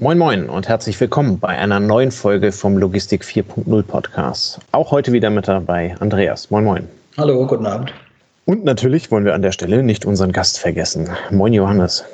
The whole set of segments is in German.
Moin Moin und herzlich willkommen bei einer neuen Folge vom Logistik 4.0 Podcast. Auch heute wieder mit dabei Andreas. Moin Moin. Hallo, guten Abend. Und natürlich wollen wir an der Stelle nicht unseren Gast vergessen. Moin Johannes.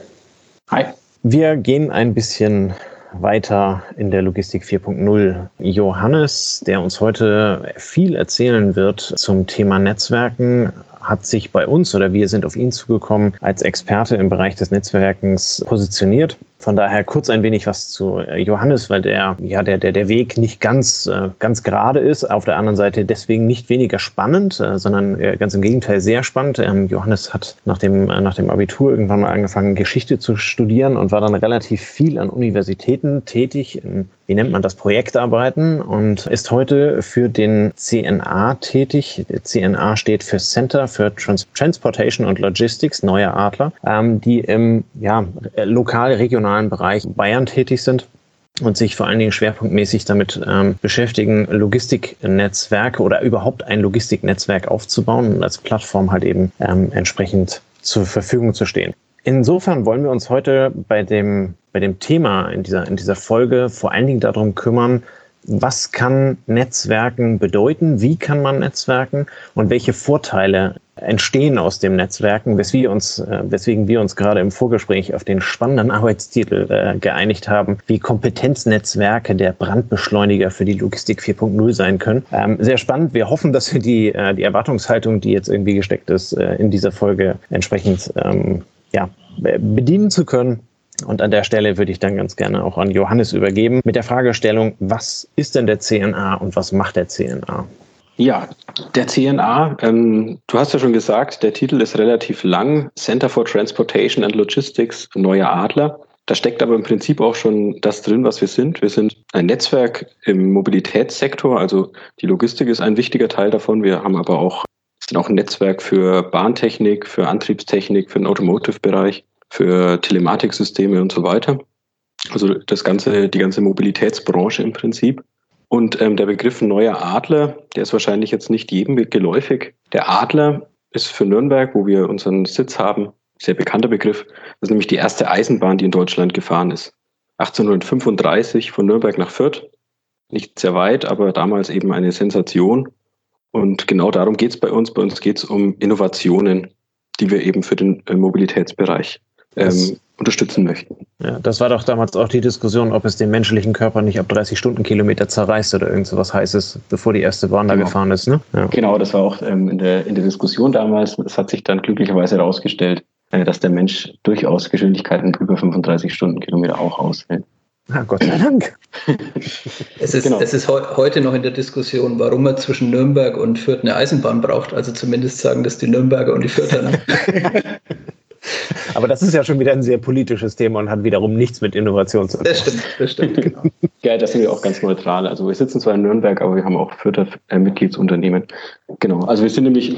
Hi. Wir gehen ein bisschen weiter in der Logistik 4.0. Johannes, der uns heute viel erzählen wird zum Thema Netzwerken, hat sich bei uns oder wir sind auf ihn zugekommen als Experte im Bereich des Netzwerkens positioniert von daher kurz ein wenig was zu äh, Johannes, weil der, ja, der, der, der Weg nicht ganz, äh, ganz gerade ist. Auf der anderen Seite deswegen nicht weniger spannend, äh, sondern ganz im Gegenteil sehr spannend. Ähm, Johannes hat nach dem, nach dem Abitur irgendwann mal angefangen, Geschichte zu studieren und war dann relativ viel an Universitäten tätig in, wie nennt man das, Projektarbeiten und ist heute für den CNA tätig. CNA steht für Center for Trans Transportation and Logistics, neuer Adler, ähm, die im ja, lokal, regional regionalen Bereich Bayern tätig sind und sich vor allen Dingen schwerpunktmäßig damit ähm, beschäftigen, Logistiknetzwerke oder überhaupt ein Logistiknetzwerk aufzubauen und als Plattform halt eben ähm, entsprechend zur Verfügung zu stehen. Insofern wollen wir uns heute bei dem, bei dem Thema in dieser, in dieser Folge vor allen Dingen darum kümmern, was kann Netzwerken bedeuten, wie kann man Netzwerken und welche Vorteile entstehen aus dem Netzwerken, weswegen wir uns, äh, weswegen wir uns gerade im Vorgespräch auf den spannenden Arbeitstitel äh, geeinigt haben, wie Kompetenznetzwerke der Brandbeschleuniger für die Logistik 4.0 sein können. Ähm, sehr spannend. Wir hoffen, dass wir die, äh, die Erwartungshaltung, die jetzt irgendwie gesteckt ist, in dieser Folge entsprechend ähm, ja, bedienen zu können. Und an der Stelle würde ich dann ganz gerne auch an Johannes übergeben mit der Fragestellung, was ist denn der CNA und was macht der CNA? Ja, der CNA, ähm, du hast ja schon gesagt, der Titel ist relativ lang, Center for Transportation and Logistics, Neuer Adler. Da steckt aber im Prinzip auch schon das drin, was wir sind. Wir sind ein Netzwerk im Mobilitätssektor, also die Logistik ist ein wichtiger Teil davon. Wir haben aber auch, sind auch ein Netzwerk für Bahntechnik, für Antriebstechnik, für den Automotive-Bereich, für Telematiksysteme und so weiter. Also das ganze, die ganze Mobilitätsbranche im Prinzip. Und ähm, der Begriff neuer Adler, der ist wahrscheinlich jetzt nicht jedem geläufig. Der Adler ist für Nürnberg, wo wir unseren Sitz haben, sehr bekannter Begriff. Das ist nämlich die erste Eisenbahn, die in Deutschland gefahren ist. 1835 von Nürnberg nach Fürth. Nicht sehr weit, aber damals eben eine Sensation. Und genau darum geht es bei uns. Bei uns geht es um Innovationen, die wir eben für den äh, Mobilitätsbereich ähm, unterstützen möchten. Ja, das war doch damals auch die Diskussion, ob es den menschlichen Körper nicht ab 30 Stundenkilometer zerreißt oder irgend so was Heißes, bevor die erste Bahn genau. da gefahren ist. Ne? Ja. Genau, das war auch ähm, in, der, in der Diskussion damals. Es hat sich dann glücklicherweise herausgestellt, äh, dass der Mensch durchaus Geschwindigkeiten über 35 Stundenkilometer auch aushält. Ah, Gott sei Dank. es ist, genau. es ist heute noch in der Diskussion, warum man zwischen Nürnberg und Fürth eine Eisenbahn braucht. Also zumindest sagen das die Nürnberger und die Fürther. Aber das ist ja schon wieder ein sehr politisches Thema und hat wiederum nichts mit Innovation zu tun. Das stimmt, das stimmt, genau. ja, das sind wir auch ganz neutral. Also wir sitzen zwar in Nürnberg, aber wir haben auch Fürther äh, Mitgliedsunternehmen. Genau. Also wir sind nämlich,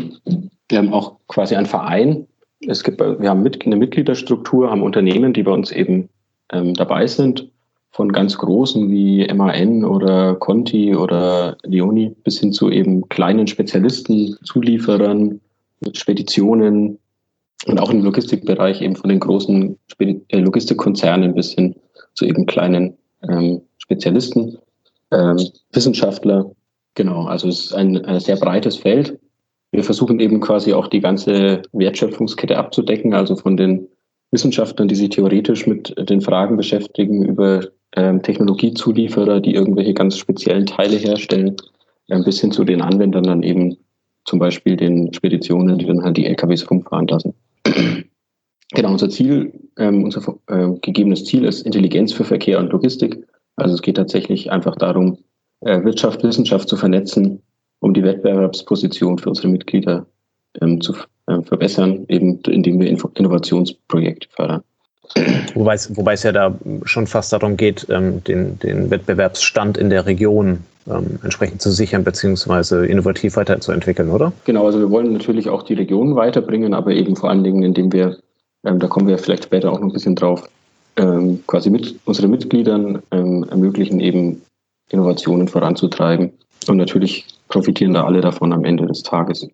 wir haben auch quasi einen Verein. Es gibt, wir haben eine Mitgliederstruktur, haben Unternehmen, die bei uns eben ähm, dabei sind. Von ganz großen wie MAN oder Conti oder Leoni bis hin zu eben kleinen Spezialisten, Zulieferern, Speditionen, und auch im Logistikbereich eben von den großen äh, Logistikkonzernen bis hin zu eben kleinen ähm, Spezialisten, ähm, Wissenschaftler. Genau, also es ist ein, ein sehr breites Feld. Wir versuchen eben quasi auch die ganze Wertschöpfungskette abzudecken, also von den Wissenschaftlern, die sich theoretisch mit den Fragen beschäftigen, über ähm, Technologiezulieferer, die irgendwelche ganz speziellen Teile herstellen, äh, bis hin zu den Anwendern dann eben zum Beispiel den Speditionen, die dann halt die LKWs rumfahren lassen. Genau, unser Ziel, ähm, unser äh, gegebenes Ziel ist Intelligenz für Verkehr und Logistik. Also es geht tatsächlich einfach darum, äh, Wirtschaft, Wissenschaft zu vernetzen, um die Wettbewerbsposition für unsere Mitglieder ähm, zu äh, verbessern, eben indem wir Info Innovationsprojekte fördern. Wobei es, ja da schon fast darum geht, ähm, den, den Wettbewerbsstand in der Region ähm, entsprechend zu sichern beziehungsweise innovativ weiterzuentwickeln, oder? Genau, also wir wollen natürlich auch die Region weiterbringen, aber eben vor allen Dingen, indem wir, ähm, da kommen wir vielleicht später auch noch ein bisschen drauf, ähm, quasi mit unseren Mitgliedern ähm, ermöglichen, eben Innovationen voranzutreiben. Und natürlich profitieren da alle davon am Ende des Tages,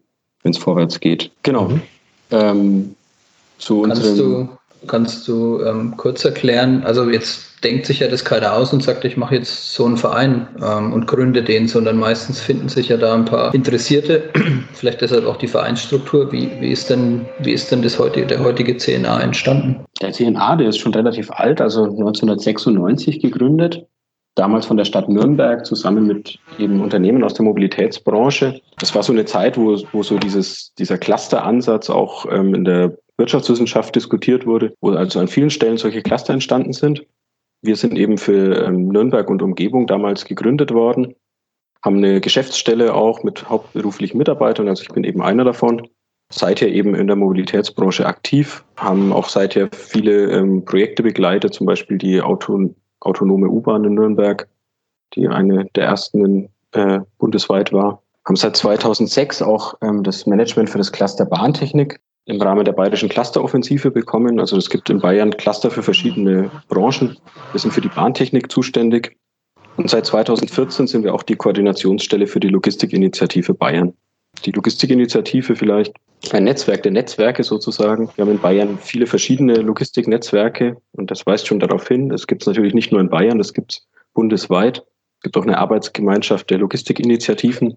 wenn es vorwärts geht. Genau. Mhm. Ähm, zu Kannst du kannst du ähm, kurz erklären? Also jetzt denkt sich ja das keiner aus und sagt, ich mache jetzt so einen Verein ähm, und gründe den, sondern meistens finden sich ja da ein paar Interessierte. Vielleicht deshalb auch die Vereinsstruktur. Wie, wie, ist, denn, wie ist denn das heutige, der heutige CNA entstanden? Der CNA, der ist schon relativ alt, also 1996 gegründet. Damals von der Stadt Nürnberg zusammen mit eben Unternehmen aus der Mobilitätsbranche. Das war so eine Zeit, wo, wo so dieses, dieser Cluster-Ansatz auch ähm, in der Wirtschaftswissenschaft diskutiert wurde, wo also an vielen Stellen solche Cluster entstanden sind. Wir sind eben für ähm, Nürnberg und Umgebung damals gegründet worden, haben eine Geschäftsstelle auch mit hauptberuflichen Mitarbeitern, also ich bin eben einer davon. Seither eben in der Mobilitätsbranche aktiv, haben auch seither viele ähm, Projekte begleitet, zum Beispiel die Auto, autonome U-Bahn in Nürnberg, die eine der ersten äh, bundesweit war. Haben seit 2006 auch ähm, das Management für das Cluster Bahntechnik im Rahmen der bayerischen Clusteroffensive bekommen. Also es gibt in Bayern Cluster für verschiedene Branchen. Wir sind für die Bahntechnik zuständig. Und seit 2014 sind wir auch die Koordinationsstelle für die Logistikinitiative Bayern. Die Logistikinitiative vielleicht ein Netzwerk der Netzwerke sozusagen. Wir haben in Bayern viele verschiedene Logistiknetzwerke und das weist schon darauf hin. Es gibt es natürlich nicht nur in Bayern, das gibt es bundesweit. Es gibt auch eine Arbeitsgemeinschaft der Logistikinitiativen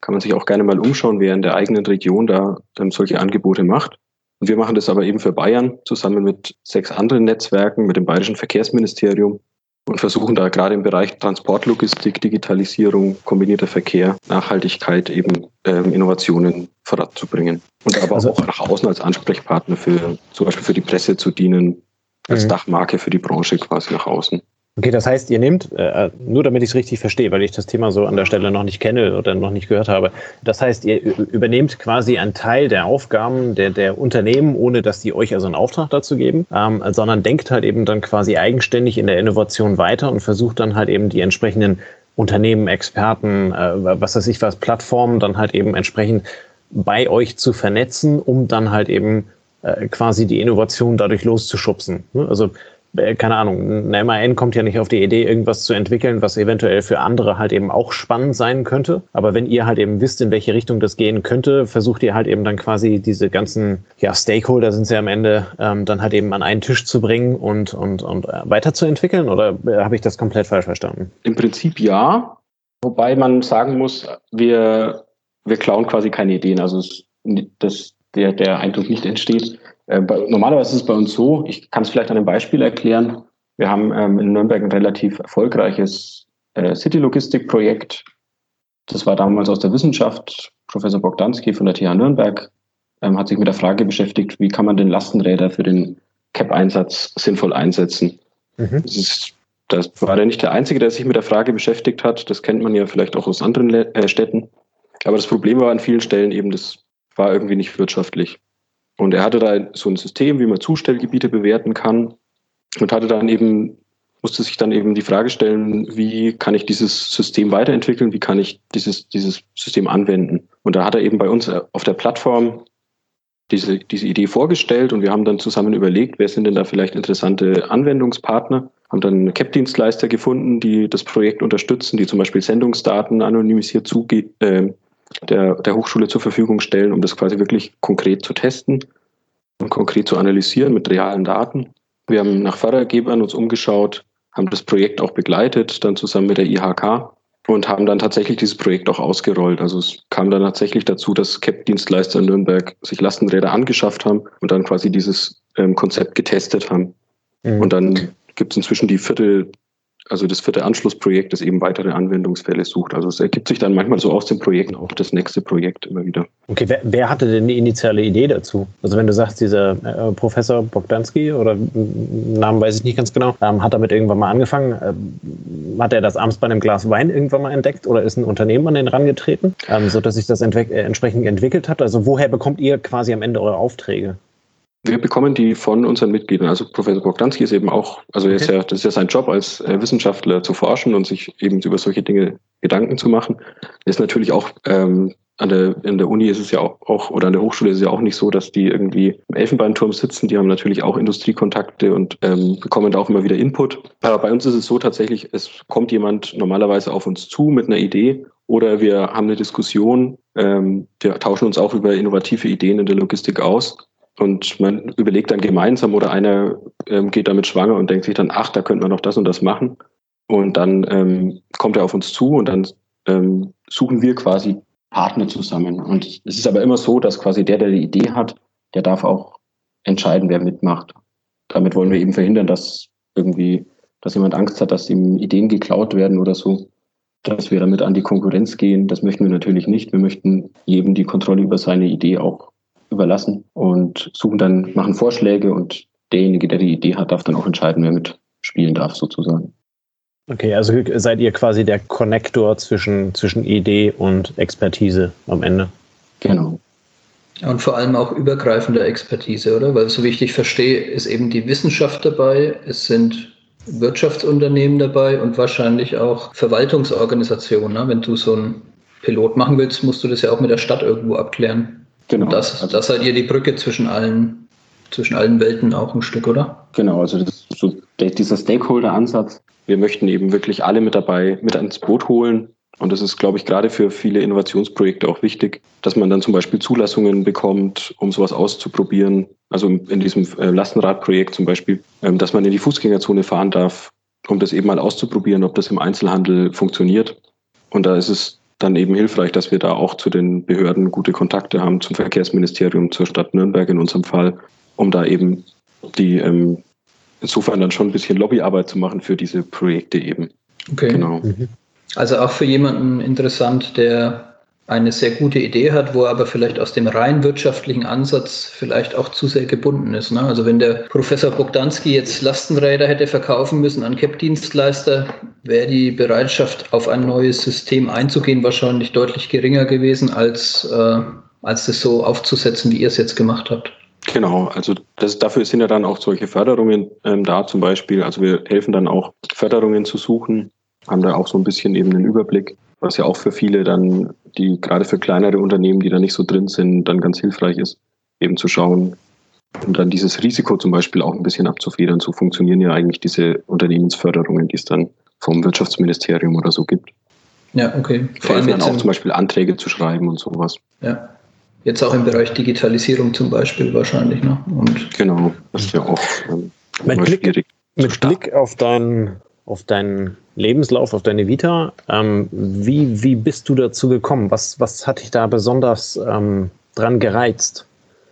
kann man sich auch gerne mal umschauen, wer in der eigenen Region da ähm, solche Angebote macht. Und wir machen das aber eben für Bayern zusammen mit sechs anderen Netzwerken, mit dem Bayerischen Verkehrsministerium und versuchen da gerade im Bereich Transportlogistik, Digitalisierung, kombinierter Verkehr, Nachhaltigkeit eben ähm, Innovationen voranzubringen. Und aber also, auch nach außen als Ansprechpartner für zum Beispiel für die Presse zu dienen, als mhm. Dachmarke für die Branche quasi nach außen. Okay, das heißt, ihr nehmt, äh, nur damit ich es richtig verstehe, weil ich das Thema so an der Stelle noch nicht kenne oder noch nicht gehört habe, das heißt, ihr übernehmt quasi einen Teil der Aufgaben der, der Unternehmen, ohne dass die euch also einen Auftrag dazu geben, ähm, sondern denkt halt eben dann quasi eigenständig in der Innovation weiter und versucht dann halt eben die entsprechenden Unternehmen, Experten, äh, was weiß ich was, Plattformen dann halt eben entsprechend bei euch zu vernetzen, um dann halt eben äh, quasi die Innovation dadurch loszuschubsen. Ne? Also äh, keine Ahnung, eine MAN kommt ja nicht auf die Idee, irgendwas zu entwickeln, was eventuell für andere halt eben auch spannend sein könnte. Aber wenn ihr halt eben wisst, in welche Richtung das gehen könnte, versucht ihr halt eben dann quasi diese ganzen, ja, Stakeholder sind sie am Ende, ähm, dann halt eben an einen Tisch zu bringen und, und, und äh, weiterzuentwickeln? Oder äh, habe ich das komplett falsch verstanden? Im Prinzip ja. Wobei man sagen muss, wir, wir klauen quasi keine Ideen. Also das, der, der Eindruck nicht entsteht. Äh, normalerweise ist es bei uns so, ich kann es vielleicht an einem Beispiel erklären. Wir haben ähm, in Nürnberg ein relativ erfolgreiches äh, City-Logistik-Projekt. Das war damals aus der Wissenschaft. Professor Bogdanski von der TH Nürnberg ähm, hat sich mit der Frage beschäftigt, wie kann man denn Lastenräder für den CAP-Einsatz sinnvoll einsetzen. Mhm. Das, ist, das war ja nicht der Einzige, der sich mit der Frage beschäftigt hat. Das kennt man ja vielleicht auch aus anderen äh, Städten. Aber das Problem war an vielen Stellen eben, das war irgendwie nicht wirtschaftlich. Und er hatte da so ein System, wie man Zustellgebiete bewerten kann und hatte dann eben, musste sich dann eben die Frage stellen, wie kann ich dieses System weiterentwickeln, wie kann ich dieses, dieses System anwenden. Und da hat er eben bei uns auf der Plattform diese, diese Idee vorgestellt und wir haben dann zusammen überlegt, wer sind denn da vielleicht interessante Anwendungspartner, haben dann CAP-Dienstleister gefunden, die das Projekt unterstützen, die zum Beispiel Sendungsdaten anonymisiert zuge äh, der, der Hochschule zur Verfügung stellen, um das quasi wirklich konkret zu testen und konkret zu analysieren mit realen Daten. Wir haben nach Fördergebern uns umgeschaut, haben das Projekt auch begleitet, dann zusammen mit der IHK und haben dann tatsächlich dieses Projekt auch ausgerollt. Also es kam dann tatsächlich dazu, dass CAP-Dienstleister in Nürnberg sich Lastenräder angeschafft haben und dann quasi dieses ähm, Konzept getestet haben. Mhm. Und dann gibt es inzwischen die vierte also das vierte Anschlussprojekt, das eben weitere Anwendungsfälle sucht. Also es ergibt sich dann manchmal so aus den Projekten auch das nächste Projekt immer wieder. Okay, wer, wer hatte denn die initiale Idee dazu? Also wenn du sagst, dieser äh, Professor Bogdanski oder Namen weiß ich nicht ganz genau, ähm, hat damit irgendwann mal angefangen. Ähm, hat er das abends bei einem Glas Wein irgendwann mal entdeckt oder ist ein Unternehmen an den rangetreten, ähm, sodass sich das entwick äh, entsprechend entwickelt hat? Also woher bekommt ihr quasi am Ende eure Aufträge? Wir bekommen die von unseren Mitgliedern. Also Professor Bogdanski ist eben auch, also okay. ist ja, das ist ja sein Job als äh, Wissenschaftler zu forschen und sich eben über solche Dinge Gedanken zu machen. Ist natürlich auch ähm, an der, in der Uni ist es ja auch, auch, oder an der Hochschule ist es ja auch nicht so, dass die irgendwie im Elfenbeinturm sitzen. Die haben natürlich auch Industriekontakte und ähm, bekommen da auch immer wieder Input. Aber bei uns ist es so tatsächlich, es kommt jemand normalerweise auf uns zu mit einer Idee oder wir haben eine Diskussion. Ähm, wir tauschen uns auch über innovative Ideen in der Logistik aus Und man überlegt dann gemeinsam oder einer ähm, geht damit schwanger und denkt sich dann, ach, da könnte man noch das und das machen. Und dann ähm, kommt er auf uns zu und dann ähm, suchen wir quasi Partner zusammen. Und es ist aber immer so, dass quasi der, der die Idee hat, der darf auch entscheiden, wer mitmacht. Damit wollen wir eben verhindern, dass irgendwie, dass jemand Angst hat, dass ihm Ideen geklaut werden oder so, dass wir damit an die Konkurrenz gehen. Das möchten wir natürlich nicht. Wir möchten jedem die Kontrolle über seine Idee auch überlassen und suchen dann, machen Vorschläge und derjenige, der die Idee hat, darf dann auch entscheiden, wer mitspielen darf, sozusagen. Okay, also seid ihr quasi der Connector zwischen, zwischen Idee und Expertise am Ende. Genau. Und vor allem auch übergreifende Expertise, oder? Weil so wie ich dich verstehe, ist eben die Wissenschaft dabei, es sind Wirtschaftsunternehmen dabei und wahrscheinlich auch Verwaltungsorganisationen. Ne? Wenn du so einen Pilot machen willst, musst du das ja auch mit der Stadt irgendwo abklären. Genau. Und das, also das seid ihr die Brücke zwischen allen, zwischen allen Welten auch ein Stück, oder? Genau, also so, dieser Stakeholder-Ansatz. Wir möchten eben wirklich alle mit dabei, mit ans Boot holen, und das ist, glaube ich, gerade für viele Innovationsprojekte auch wichtig, dass man dann zum Beispiel Zulassungen bekommt, um sowas auszuprobieren. Also in diesem äh, Lastenradprojekt zum Beispiel, ähm, dass man in die Fußgängerzone fahren darf, um das eben mal auszuprobieren, ob das im Einzelhandel funktioniert. Und da ist es dann eben hilfreich, dass wir da auch zu den Behörden gute Kontakte haben, zum Verkehrsministerium, zur Stadt Nürnberg in unserem Fall, um da eben die ähm, insofern dann schon ein bisschen Lobbyarbeit zu machen für diese Projekte eben. Okay. Genau. Mhm. Also auch für jemanden interessant, der eine sehr gute Idee hat, wo er aber vielleicht aus dem rein wirtschaftlichen Ansatz vielleicht auch zu sehr gebunden ist. Ne? Also wenn der Professor Bogdanski jetzt Lastenräder hätte verkaufen müssen an CAP-Dienstleister, wäre die Bereitschaft, auf ein neues System einzugehen, wahrscheinlich deutlich geringer gewesen, als, äh, als das so aufzusetzen, wie ihr es jetzt gemacht habt. Genau, also das, dafür sind ja dann auch solche Förderungen ähm, da zum Beispiel. Also wir helfen dann auch Förderungen zu suchen, haben da auch so ein bisschen eben einen Überblick, was ja auch für viele dann, die gerade für kleinere Unternehmen, die da nicht so drin sind, dann ganz hilfreich ist, eben zu schauen und dann dieses Risiko zum Beispiel auch ein bisschen abzufedern. So funktionieren ja eigentlich diese Unternehmensförderungen, die es dann vom Wirtschaftsministerium oder so gibt. Ja, okay. Vor allem dann auch zum Beispiel Anträge zu schreiben und sowas. Ja. Jetzt auch im Bereich Digitalisierung zum Beispiel wahrscheinlich, ne? Und genau, das ist ja auch ähm, mit Blick, Mit Blick auf deinen auf deinen Lebenslauf, auf deine Vita. Ähm, wie, wie bist du dazu gekommen? Was, was hat dich da besonders ähm, dran gereizt?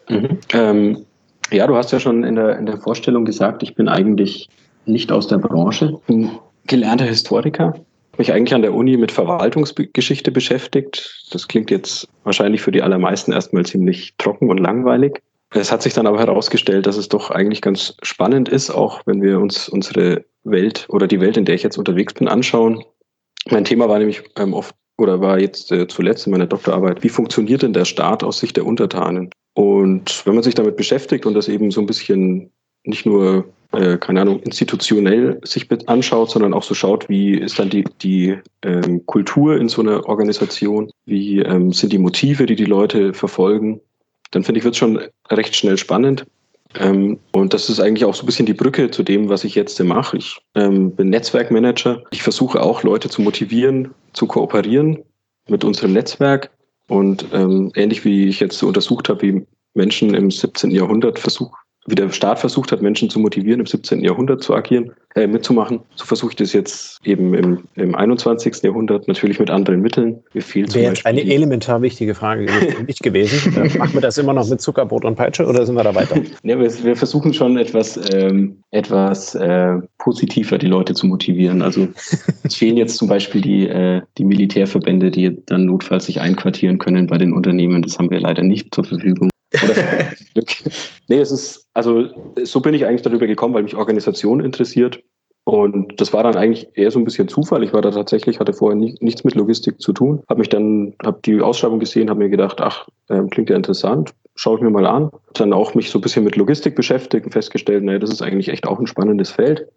Mhm. Ähm, ja, du hast ja schon in der, in der Vorstellung gesagt, ich bin eigentlich nicht aus der Branche, bin gelernter Historiker, mich eigentlich an der Uni mit Verwaltungsgeschichte beschäftigt. Das klingt jetzt wahrscheinlich für die allermeisten erstmal ziemlich trocken und langweilig. Es hat sich dann aber herausgestellt, dass es doch eigentlich ganz spannend ist, auch wenn wir uns unsere Welt oder die Welt, in der ich jetzt unterwegs bin, anschauen. Mein Thema war nämlich ähm, oft oder war jetzt äh, zuletzt in meiner Doktorarbeit, wie funktioniert denn der Staat aus Sicht der Untertanen? Und wenn man sich damit beschäftigt und das eben so ein bisschen nicht nur, äh, keine Ahnung, institutionell sich anschaut, sondern auch so schaut, wie ist dann die, die ähm, Kultur in so einer Organisation, wie ähm, sind die Motive, die die Leute verfolgen, dann finde ich, wird es schon recht schnell spannend. Ähm, und das ist eigentlich auch so ein bisschen die Brücke zu dem, was ich jetzt mache. Ich ähm, bin Netzwerkmanager. Ich versuche auch Leute zu motivieren, zu kooperieren mit unserem Netzwerk. Und ähm, ähnlich wie ich jetzt untersucht habe, wie Menschen im 17. Jahrhundert versuchen, wie der Staat versucht hat, Menschen zu motivieren, im 17. Jahrhundert zu agieren, äh, mitzumachen. So versuche ich das jetzt eben im, im 21. Jahrhundert, natürlich mit anderen Mitteln. Mir fehlt Wäre eine elementar wichtige Frage nicht gewesen. Äh, machen wir das immer noch mit Zuckerbrot und Peitsche oder sind wir da weiter? ja, wir, wir, versuchen schon etwas, ähm, etwas äh, positiver die Leute zu motivieren. Also es fehlen jetzt zum Beispiel die, äh, die Militärverbände, die dann notfalls sich einquartieren können bei den Unternehmen. Das haben wir leider nicht zur Verfügung. nee, es ist, also so bin ich eigentlich darüber gekommen, weil mich Organisation interessiert. Und das war dann eigentlich eher so ein bisschen Zufall. Ich war da tatsächlich, hatte vorher nie, nichts mit Logistik zu tun. Habe mich dann, habe die Ausschreibung gesehen, habe mir gedacht, ach, äh, klingt ja interessant, schaue ich mir mal an. Dann auch mich so ein bisschen mit Logistik beschäftigt und festgestellt, naja, das ist eigentlich echt auch ein spannendes Feld.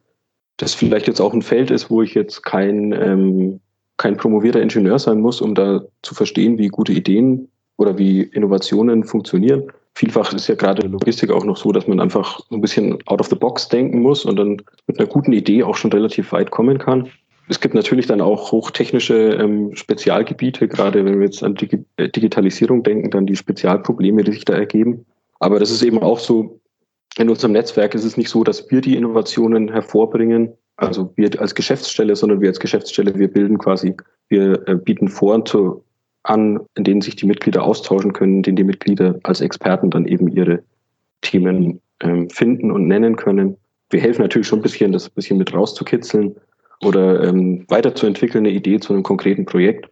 Das vielleicht jetzt auch ein Feld ist, wo ich jetzt kein, ähm, kein promovierter Ingenieur sein muss, um da zu verstehen, wie gute Ideen oder wie Innovationen funktionieren. Vielfach ist ja gerade Logistik auch noch so, dass man einfach ein bisschen out of the box denken muss und dann mit einer guten Idee auch schon relativ weit kommen kann. Es gibt natürlich dann auch hochtechnische ähm, Spezialgebiete, gerade wenn wir jetzt an Digi äh, Digitalisierung denken, dann die Spezialprobleme, die sich da ergeben. Aber das ist eben auch so, in unserem Netzwerk ist es nicht so, dass wir die Innovationen hervorbringen, also wir als Geschäftsstelle, sondern wir als Geschäftsstelle, wir bilden quasi, wir äh, bieten Foren zu, an, in denen sich die Mitglieder austauschen können, in denen die Mitglieder als Experten dann eben ihre Themen ähm, finden und nennen können. Wir helfen natürlich schon ein bisschen, das ein bisschen mit rauszukitzeln oder ähm, weiterzuentwickeln, eine Idee zu einem konkreten Projekt.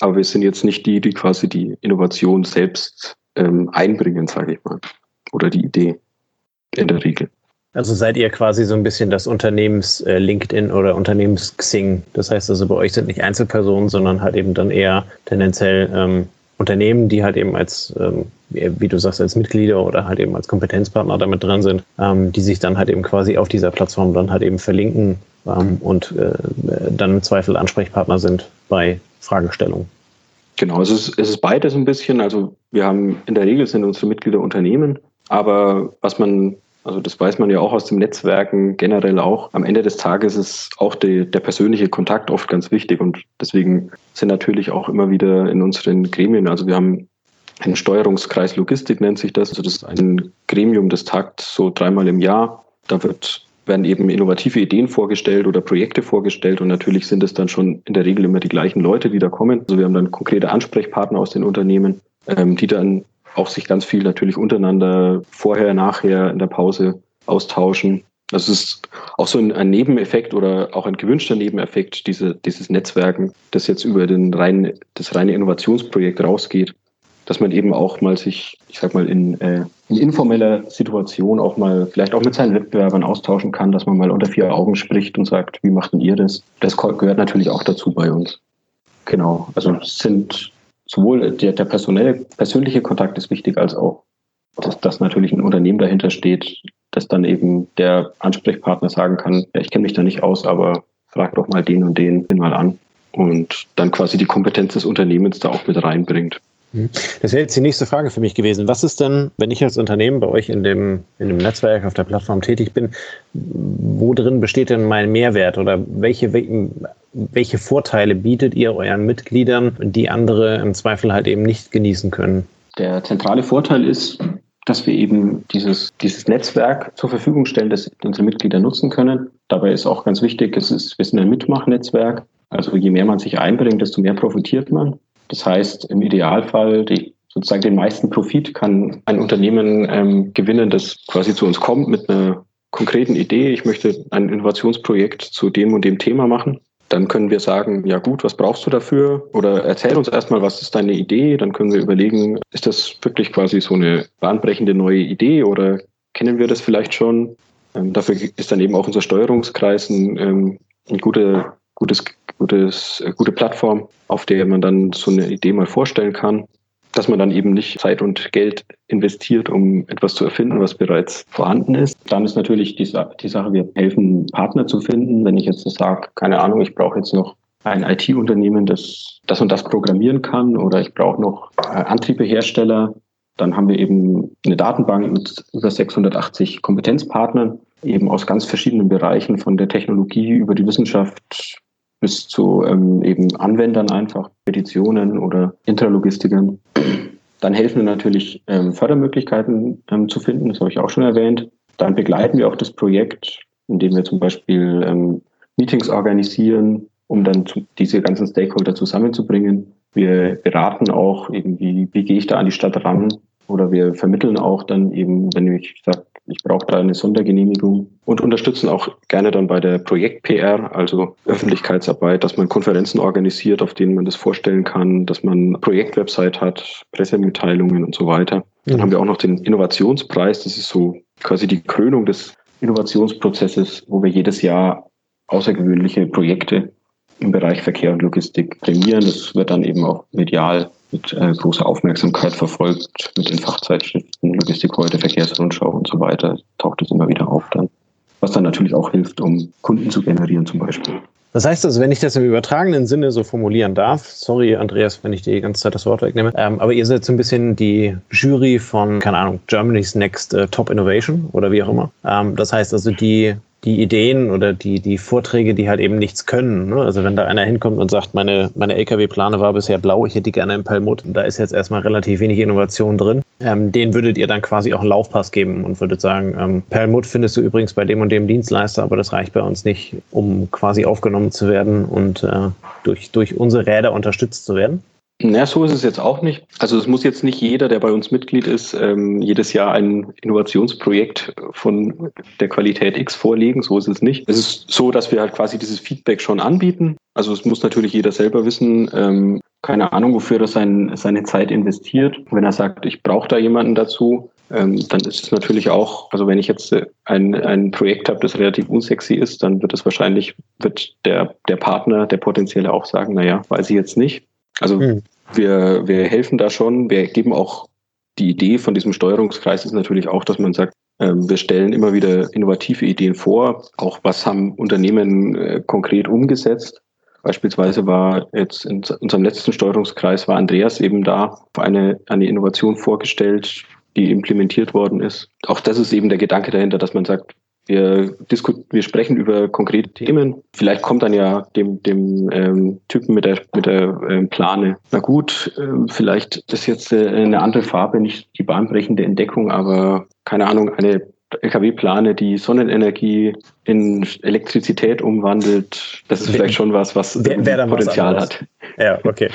Aber wir sind jetzt nicht die, die quasi die Innovation selbst ähm, einbringen, sage ich mal, oder die Idee in der Regel. Also seid ihr quasi so ein bisschen das Unternehmens äh, LinkedIn oder Unternehmens Xing. Das heißt also, bei euch sind nicht Einzelpersonen, sondern halt eben dann eher tendenziell ähm, Unternehmen, die halt eben als, ähm, wie du sagst, als Mitglieder oder halt eben als Kompetenzpartner damit dran sind, ähm, die sich dann halt eben quasi auf dieser Plattform dann halt eben verlinken ähm, und äh, dann im Zweifel Ansprechpartner sind bei Fragestellungen. Genau, es ist, es ist beides ein bisschen. Also wir haben in der Regel sind unsere Mitglieder Unternehmen, aber was man also das weiß man ja auch aus dem Netzwerken generell auch. Am Ende des Tages ist auch die, der persönliche Kontakt oft ganz wichtig und deswegen sind natürlich auch immer wieder in unseren Gremien, also wir haben einen Steuerungskreis Logistik nennt sich das. Also das ist ein Gremium, das tagt so dreimal im Jahr. Da wird, werden eben innovative Ideen vorgestellt oder Projekte vorgestellt und natürlich sind es dann schon in der Regel immer die gleichen Leute, die da kommen. Also wir haben dann konkrete Ansprechpartner aus den Unternehmen, ähm, die dann auch sich ganz viel natürlich untereinander vorher, nachher in der Pause austauschen. Das ist auch so ein, ein, Nebeneffekt oder auch ein gewünschter Nebeneffekt, diese, dieses Netzwerken, das jetzt über den rein, das reine Innovationsprojekt rausgeht, dass man eben auch mal sich, ich sag mal, in, äh, in informeller Situation auch mal vielleicht auch mit seinen Wettbewerbern austauschen kann, dass man mal unter vier Augen spricht und sagt, wie macht denn ihr das? Das gehört natürlich auch dazu bei uns. Genau. Also sind sowohl der, der personelle, persönliche Kontakt ist wichtig, als auch, dass, dass natürlich ein Unternehmen dahinter steht, dass dann eben der Ansprechpartner sagen kann, ja, ich kenne mich da nicht aus, aber frag doch mal den und den mal an und dann quasi die Kompetenz des Unternehmens da auch mit reinbringt. Mhm. Das wäre jetzt die nächste Frage für mich gewesen. Was ist denn, wenn ich als Unternehmen bei euch in dem, in dem Netzwerk auf der Plattform tätig bin, wo drin besteht denn mein Mehrwert oder welche, welche Vorteile bietet ihr euren Mitgliedern, die andere im Zweifel halt eben nicht genießen können? Der zentrale Vorteil ist, dass wir eben dieses, dieses Netzwerk zur Verfügung stellen, das unsere Mitglieder nutzen können. Dabei ist auch ganz wichtig, es ist, wir sind ein Mitmachnetzwerk. Also je mehr man sich einbringt, desto mehr profitiert man. Das heißt, im Idealfall, die, sozusagen den meisten Profit kann ein Unternehmen ähm, gewinnen, das quasi zu uns kommt mit einer konkreten Idee. Ich möchte ein Innovationsprojekt zu dem und dem Thema machen. Dann können wir sagen, ja gut, was brauchst du dafür? Oder erzähl uns erstmal, was ist deine Idee? Dann können wir überlegen, ist das wirklich quasi so eine bahnbrechende neue Idee oder kennen wir das vielleicht schon? Ähm, dafür ist dann eben auch unser Steuerungskreis ein, ähm, ein guter, gutes gutes, äh, gute Plattform, auf der man dann so eine Idee mal vorstellen kann, dass man dann eben nicht Zeit und Geld investiert, um etwas zu erfinden, was bereits vorhanden ist. Dann ist natürlich die, die Sache, wir helfen, Partner zu finden. Wenn ich jetzt sage, keine Ahnung, ich brauche jetzt noch ein IT-Unternehmen, das das und das programmieren kann oder ich brauche noch äh, Antriebehersteller, dann haben wir eben eine Datenbank mit über 680 Kompetenzpartnern, eben aus ganz verschiedenen Bereichen, von der Technologie über die Wissenschaft bis zu ähm, eben Anwendern einfach, Petitionen oder Intralogistikern. Dann helfen wir natürlich, ähm, Fördermöglichkeiten ähm, zu finden, das habe ich auch schon erwähnt. Dann begleiten wir auch das Projekt, indem wir zum Beispiel ähm, Meetings organisieren, um dann zu, diese ganzen Stakeholder zusammenzubringen. Wir beraten auch eben, wie, wie gehe ich da an die Stadt ran, oder wir vermitteln auch dann eben, wenn ich sage, ich brauche da eine Sondergenehmigung und unterstützen auch gerne dann bei der Projekt-PR, also Öffentlichkeitsarbeit, dass man Konferenzen organisiert, auf denen man das vorstellen kann, dass man Projektwebsite hat, Pressemitteilungen und so weiter. Dann mhm. haben wir auch noch den Innovationspreis. Das ist so quasi die Krönung des Innovationsprozesses, wo wir jedes Jahr außergewöhnliche Projekte im Bereich Verkehr und Logistik prämieren. Das wird dann eben auch medial mit äh, großer Aufmerksamkeit verfolgt, mit den Fachzeitschriften, Logistik heute, Verkehrsrundschau und so weiter, taucht es immer wieder auf dann. Was dann natürlich auch hilft, um Kunden zu generieren zum Beispiel. Das heißt also, wenn ich das im übertragenen Sinne so formulieren darf, sorry Andreas, wenn ich die ganze Zeit das Wort wegnehme, ähm, aber ihr seid so ein bisschen die Jury von, keine Ahnung, Germany's Next äh, Top Innovation oder wie auch immer. Ähm, das heißt also, die die Ideen oder die, die Vorträge, die halt eben nichts können. Ne? Also wenn da einer hinkommt und sagt, meine, meine LKW-Plane war bisher blau, ich hätte gerne im Pelmut, da ist jetzt erstmal relativ wenig Innovation drin, ähm, den würdet ihr dann quasi auch einen Laufpass geben und würdet sagen, ähm, Pelmut findest du übrigens bei dem und dem Dienstleister, aber das reicht bei uns nicht, um quasi aufgenommen zu werden und äh, durch, durch unsere Räder unterstützt zu werden? Na, so ist es jetzt auch nicht. Also es muss jetzt nicht jeder, der bei uns Mitglied ist, ähm, jedes Jahr ein Innovationsprojekt von der Qualität X vorlegen. So ist es nicht. Es ist so, dass wir halt quasi dieses Feedback schon anbieten. Also es muss natürlich jeder selber wissen, ähm, keine Ahnung, wofür er sein, seine Zeit investiert. Wenn er sagt, ich brauche da jemanden dazu, ähm, dann ist es natürlich auch, also wenn ich jetzt äh, ein, ein Projekt habe, das relativ unsexy ist, dann wird es wahrscheinlich, wird der, der Partner, der potenzielle auch sagen, naja, weiß ich jetzt nicht. Also mhm. wir, wir helfen da schon. Wir geben auch die Idee von diesem Steuerungskreis ist natürlich auch, dass man sagt, ähm, wir stellen immer wieder innovative Ideen vor. Auch was haben Unternehmen äh, konkret umgesetzt? Beispielsweise war jetzt in unserem letzten Steuerungskreis war Andreas eben da, eine, eine Innovation vorgestellt, die implementiert worden ist. Auch das ist eben der Gedanke dahinter, dass man sagt, wir, wir sprechen über konkrete Themen. Vielleicht kommt dann ja dem, dem ähm, Typen mit der, mit der ähm, Plane, na gut, ähm, vielleicht ist jetzt äh, eine andere Farbe, nicht die bahnbrechende Entdeckung, aber keine Ahnung, eine LKW-Plane, die Sonnenenergie in Elektrizität umwandelt. Das ist vielleicht schon was, was wer, wer Potenzial was hat. Ja, okay.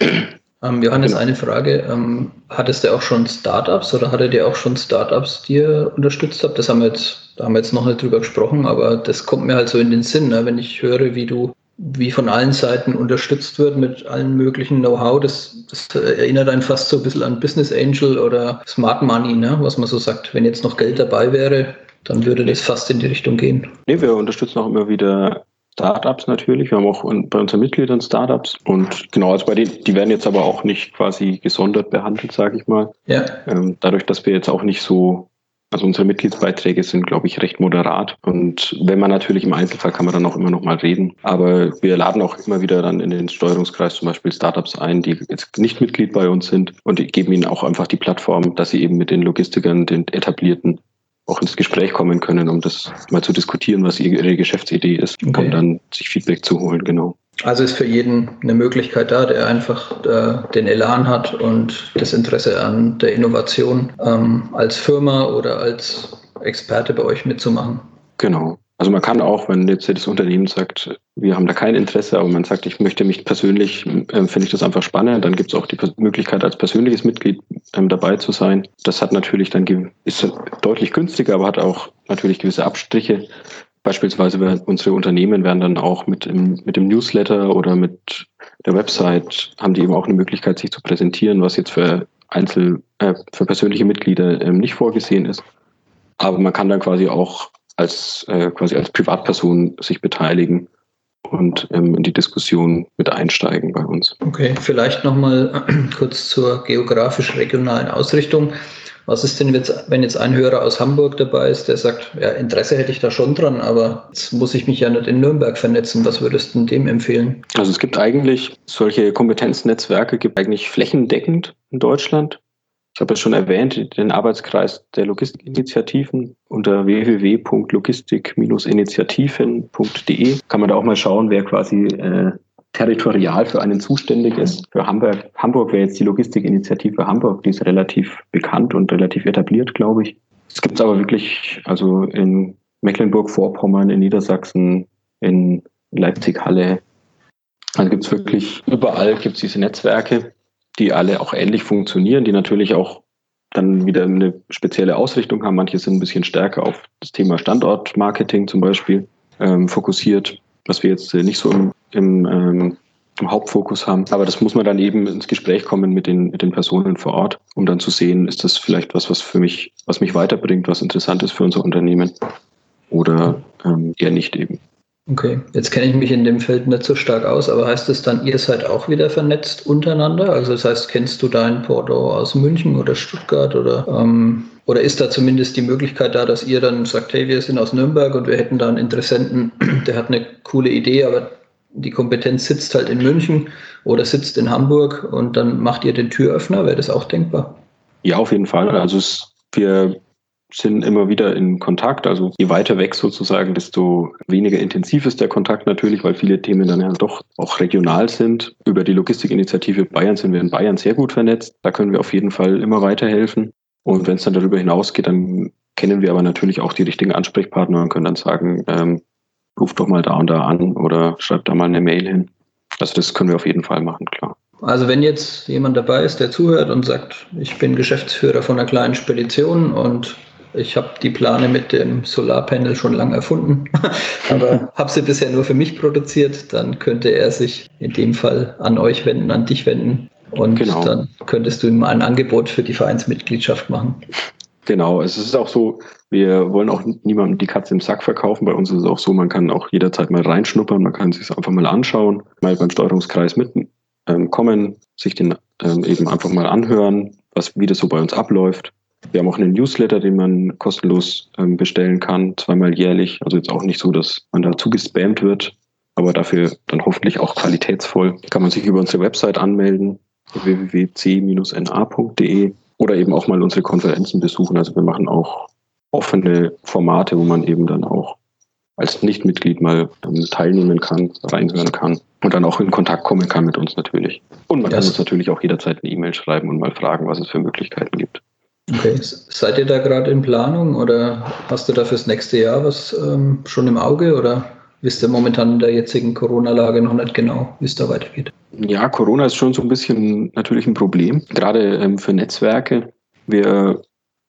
Ähm, Johannes, genau. eine Frage. Ähm, hattest du auch schon Startups oder hattet ihr auch schon Startups, die ihr unterstützt habt? Das haben wir jetzt, da haben wir jetzt noch nicht drüber gesprochen, aber das kommt mir halt so in den Sinn, ne? wenn ich höre, wie du, wie von allen Seiten unterstützt wird mit allen möglichen Know-how. Das, das erinnert einen fast so ein bisschen an Business Angel oder Smart Money, ne? was man so sagt. Wenn jetzt noch Geld dabei wäre, dann würde das fast in die Richtung gehen. Nee, wir unterstützen auch immer wieder Startups natürlich. Wir haben auch bei unseren Mitgliedern Startups und genau, also bei denen, die werden jetzt aber auch nicht quasi gesondert behandelt, sage ich mal. Ja. Ähm, dadurch, dass wir jetzt auch nicht so, also unsere Mitgliedsbeiträge sind, glaube ich, recht moderat. Und wenn man natürlich im Einzelfall kann man dann auch immer noch mal reden. Aber wir laden auch immer wieder dann in den Steuerungskreis zum Beispiel Startups ein, die jetzt nicht Mitglied bei uns sind und geben ihnen auch einfach die Plattform, dass sie eben mit den Logistikern, den etablierten auch ins Gespräch kommen können, um das mal zu diskutieren, was ihre Geschäftsidee ist, okay. um dann sich Feedback zu holen, genau. Also ist für jeden eine Möglichkeit da, der einfach äh, den Elan hat und das Interesse an der Innovation ähm, als Firma oder als Experte bei euch mitzumachen. Genau. Also man kann auch, wenn jetzt das Unternehmen sagt, wir haben da kein Interesse, aber man sagt, ich möchte mich persönlich, äh, finde ich das einfach spannend, dann gibt es auch die Möglichkeit, als persönliches Mitglied ähm, dabei zu sein. Das hat natürlich dann ist deutlich günstiger, aber hat auch natürlich gewisse Abstriche. Beispielsweise unsere Unternehmen werden dann auch mit dem, mit dem Newsletter oder mit der Website haben die eben auch eine Möglichkeit, sich zu präsentieren, was jetzt für Einzel, äh, für persönliche Mitglieder ähm, nicht vorgesehen ist. Aber man kann dann quasi auch als äh, quasi als Privatperson sich beteiligen und ähm, in die Diskussion mit einsteigen bei uns. Okay, vielleicht nochmal kurz zur geografisch-regionalen Ausrichtung. Was ist denn jetzt, wenn jetzt ein Hörer aus Hamburg dabei ist, der sagt, ja, Interesse hätte ich da schon dran, aber jetzt muss ich mich ja nicht in Nürnberg vernetzen. Was würdest du dem empfehlen? Also es gibt eigentlich solche Kompetenznetzwerke, gibt eigentlich flächendeckend in Deutschland. Ich habe es schon erwähnt, den Arbeitskreis der Logistikinitiativen unter www.logistik-initiativen.de kann man da auch mal schauen, wer quasi äh, territorial für einen zuständig ist. Für Hamburg, Hamburg wäre jetzt die Logistikinitiative Hamburg, die ist relativ bekannt und relativ etabliert, glaube ich. Es gibt es aber wirklich, also in Mecklenburg-Vorpommern, in Niedersachsen, in Leipzig-Halle. Also gibt es wirklich überall gibt es diese Netzwerke die alle auch ähnlich funktionieren, die natürlich auch dann wieder eine spezielle Ausrichtung haben. Manche sind ein bisschen stärker auf das Thema Standortmarketing zum Beispiel ähm, fokussiert, was wir jetzt nicht so im, im, ähm, im Hauptfokus haben. Aber das muss man dann eben ins Gespräch kommen mit den, mit den Personen vor Ort, um dann zu sehen, ist das vielleicht was, was für mich, was mich weiterbringt, was interessant ist für unser Unternehmen oder ähm, eher nicht eben. Okay, jetzt kenne ich mich in dem Feld nicht so stark aus, aber heißt es dann, ihr seid auch wieder vernetzt untereinander? Also das heißt, kennst du dein Porto aus München oder Stuttgart oder, ähm, oder ist da zumindest die Möglichkeit da, dass ihr dann sagt, hey, wir sind aus Nürnberg und wir hätten da einen Interessenten, der hat eine coole Idee, aber die Kompetenz sitzt halt in München oder sitzt in Hamburg und dann macht ihr den Türöffner, wäre das auch denkbar? Ja, auf jeden Fall. Also es, wir sind immer wieder in Kontakt. Also je weiter weg sozusagen, desto weniger intensiv ist der Kontakt natürlich, weil viele Themen dann ja doch auch regional sind. Über die Logistikinitiative Bayern sind wir in Bayern sehr gut vernetzt. Da können wir auf jeden Fall immer weiterhelfen. Und wenn es dann darüber hinausgeht, dann kennen wir aber natürlich auch die richtigen Ansprechpartner und können dann sagen, ähm, ruft doch mal da und da an oder schreibt da mal eine Mail hin. Also das können wir auf jeden Fall machen, klar. Also wenn jetzt jemand dabei ist, der zuhört und sagt, ich bin Geschäftsführer von einer kleinen Spedition und ich habe die Plane mit dem Solarpanel schon lange erfunden, aber habe sie bisher nur für mich produziert. Dann könnte er sich in dem Fall an euch wenden, an dich wenden. Und genau. dann könntest du ihm ein Angebot für die Vereinsmitgliedschaft machen. Genau, es ist auch so, wir wollen auch niemandem die Katze im Sack verkaufen. Bei uns ist es auch so, man kann auch jederzeit mal reinschnuppern, man kann sich einfach mal anschauen, mal beim Steuerungskreis mitkommen, ähm, sich den ähm, eben einfach mal anhören, was, wie das so bei uns abläuft. Wir haben auch einen Newsletter, den man kostenlos ähm, bestellen kann, zweimal jährlich. Also jetzt auch nicht so, dass man dazu gespammt wird, aber dafür dann hoffentlich auch qualitätsvoll. Kann man sich über unsere Website anmelden, www.c-na.de oder eben auch mal unsere Konferenzen besuchen. Also wir machen auch offene Formate, wo man eben dann auch als Nichtmitglied mal ähm, teilnehmen kann, reinhören kann und dann auch in Kontakt kommen kann mit uns natürlich. Und man das kann uns natürlich auch jederzeit eine E-Mail schreiben und mal fragen, was es für Möglichkeiten gibt. Okay. Seid ihr da gerade in Planung oder hast du da fürs nächste Jahr was ähm, schon im Auge oder wisst ihr momentan in der jetzigen Corona-Lage noch nicht genau, wie es da weitergeht? Ja, Corona ist schon so ein bisschen natürlich ein Problem, gerade ähm, für Netzwerke. Wir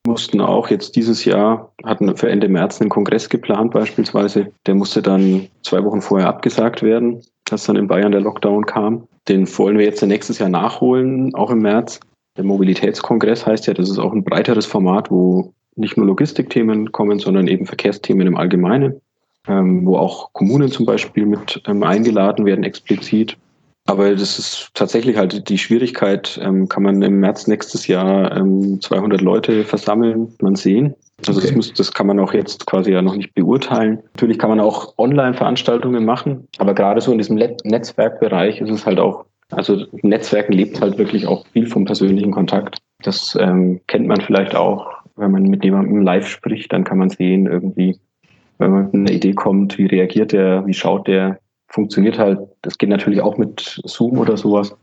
mussten auch jetzt dieses Jahr, hatten für Ende März einen Kongress geplant beispielsweise. Der musste dann zwei Wochen vorher abgesagt werden, als dann in Bayern der Lockdown kam. Den wollen wir jetzt nächstes Jahr nachholen, auch im März. Der Mobilitätskongress heißt ja, das ist auch ein breiteres Format, wo nicht nur Logistikthemen kommen, sondern eben Verkehrsthemen im Allgemeinen, ähm, wo auch Kommunen zum Beispiel mit ähm, eingeladen werden explizit. Aber das ist tatsächlich halt die Schwierigkeit, ähm, kann man im März nächstes Jahr ähm, 200 Leute versammeln, man sehen. Also okay. das, muss, das kann man auch jetzt quasi ja noch nicht beurteilen. Natürlich kann man auch Online-Veranstaltungen machen, aber gerade so in diesem Netzwerkbereich ist es halt auch also Netzwerken lebt halt wirklich auch viel vom persönlichen Kontakt. Das ähm, kennt man vielleicht auch, wenn man mit jemandem live spricht, dann kann man sehen, irgendwie, wenn man mit einer Idee kommt, wie reagiert der, wie schaut der, funktioniert halt. Das geht natürlich auch mit Zoom oder sowas,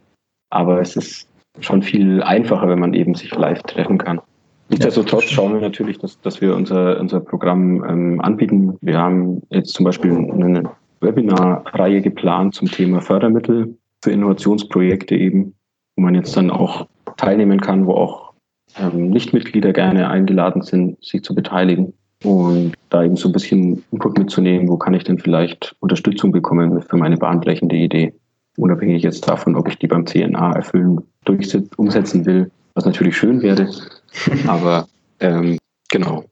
aber es ist schon viel einfacher, wenn man eben sich live treffen kann. Nichtsdestotrotz schauen wir natürlich, dass, dass wir unser, unser Programm ähm, anbieten. Wir haben jetzt zum Beispiel eine Webinarreihe geplant zum Thema Fördermittel für Innovationsprojekte eben, wo man jetzt dann auch teilnehmen kann, wo auch ähm, Nichtmitglieder gerne eingeladen sind, sich zu beteiligen und da eben so ein bisschen Input mitzunehmen, wo kann ich denn vielleicht Unterstützung bekommen für meine bahnbrechende Idee, unabhängig jetzt davon, ob ich die beim CNA erfüllen, umsetzen will, was natürlich schön wäre, aber ähm, genau,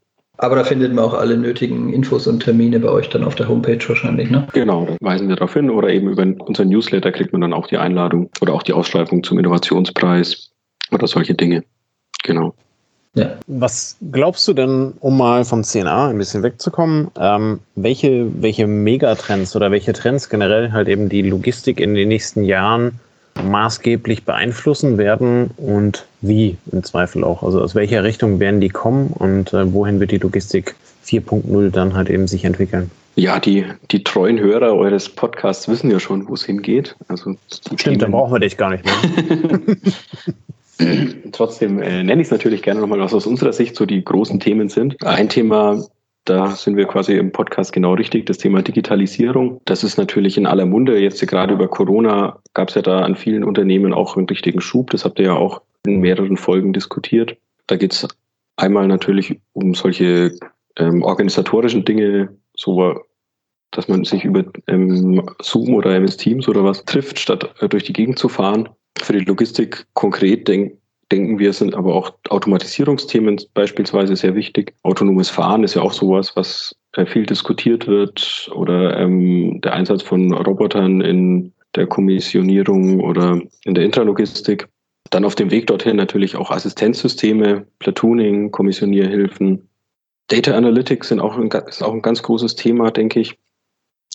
aber da findet man auch alle nötigen Infos und Termine bei euch dann auf der Homepage wahrscheinlich, ne? Genau, da weisen wir darauf hin. Oder eben über unseren Newsletter kriegt man dann auch die Einladung oder auch die Ausschreibung zum Innovationspreis oder solche Dinge. Genau. Ja. Was glaubst du denn, um mal vom CNA ein bisschen wegzukommen, ähm, welche, welche Megatrends oder welche Trends generell halt eben die Logistik in den nächsten Jahren maßgeblich beeinflussen werden und wie im Zweifel auch. Also aus welcher Richtung werden die kommen und äh, wohin wird die Logistik 4.0 dann halt eben sich entwickeln? Ja, die, die treuen Hörer eures Podcasts wissen ja schon, wo es hingeht. Also Stimmt, dann brauchen wir dich gar nicht mehr. Trotzdem äh, nenne ich es natürlich gerne nochmal, was aus unserer Sicht so die großen Themen sind. Ein Thema, da sind wir quasi im Podcast genau richtig. Das Thema Digitalisierung, das ist natürlich in aller Munde. Jetzt gerade über Corona gab es ja da an vielen Unternehmen auch einen richtigen Schub. Das habt ihr ja auch in mehreren Folgen diskutiert. Da geht es einmal natürlich um solche ähm, organisatorischen Dinge, so dass man sich über ähm, Zoom oder MS Teams oder was trifft, statt äh, durch die Gegend zu fahren. Für die Logistik konkret denk, denken wir, sind aber auch Automatisierungsthemen beispielsweise sehr wichtig. Autonomes Fahren ist ja auch sowas, was äh, viel diskutiert wird oder ähm, der Einsatz von Robotern in der Kommissionierung oder in der Intralogistik. Dann auf dem Weg dorthin natürlich auch Assistenzsysteme, Platooning, Kommissionierhilfen. Data Analytics sind auch ein, ist auch ein ganz großes Thema, denke ich.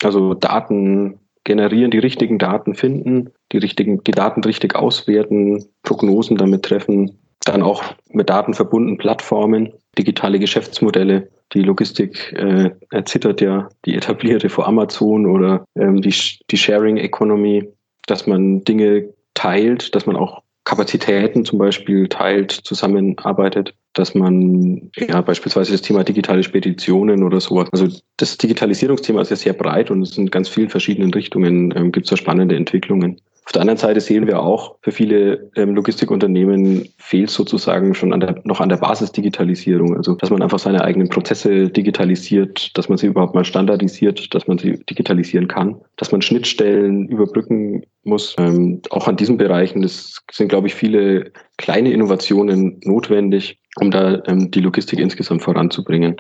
Also Daten generieren, die richtigen Daten finden, die richtigen, die Daten richtig auswerten, Prognosen damit treffen, dann auch mit Daten verbunden Plattformen. digitale Geschäftsmodelle. Die Logistik äh, erzittert ja die etablierte vor Amazon oder ähm, die, die Sharing Economy, dass man Dinge teilt, dass man auch Kapazitäten zum Beispiel teilt, zusammenarbeitet, dass man ja beispielsweise das Thema digitale Speditionen oder sowas. Also das Digitalisierungsthema ist ja sehr breit und es sind ganz vielen verschiedenen Richtungen ähm, gibt es da spannende Entwicklungen. Auf der anderen Seite sehen wir auch, für viele ähm, Logistikunternehmen fehlt sozusagen schon an der, noch an der Basisdigitalisierung. Also, dass man einfach seine eigenen Prozesse digitalisiert, dass man sie überhaupt mal standardisiert, dass man sie digitalisieren kann, dass man Schnittstellen überbrücken muss. Ähm, auch an diesen Bereichen das sind, glaube ich, viele kleine Innovationen notwendig, um da ähm, die Logistik insgesamt voranzubringen.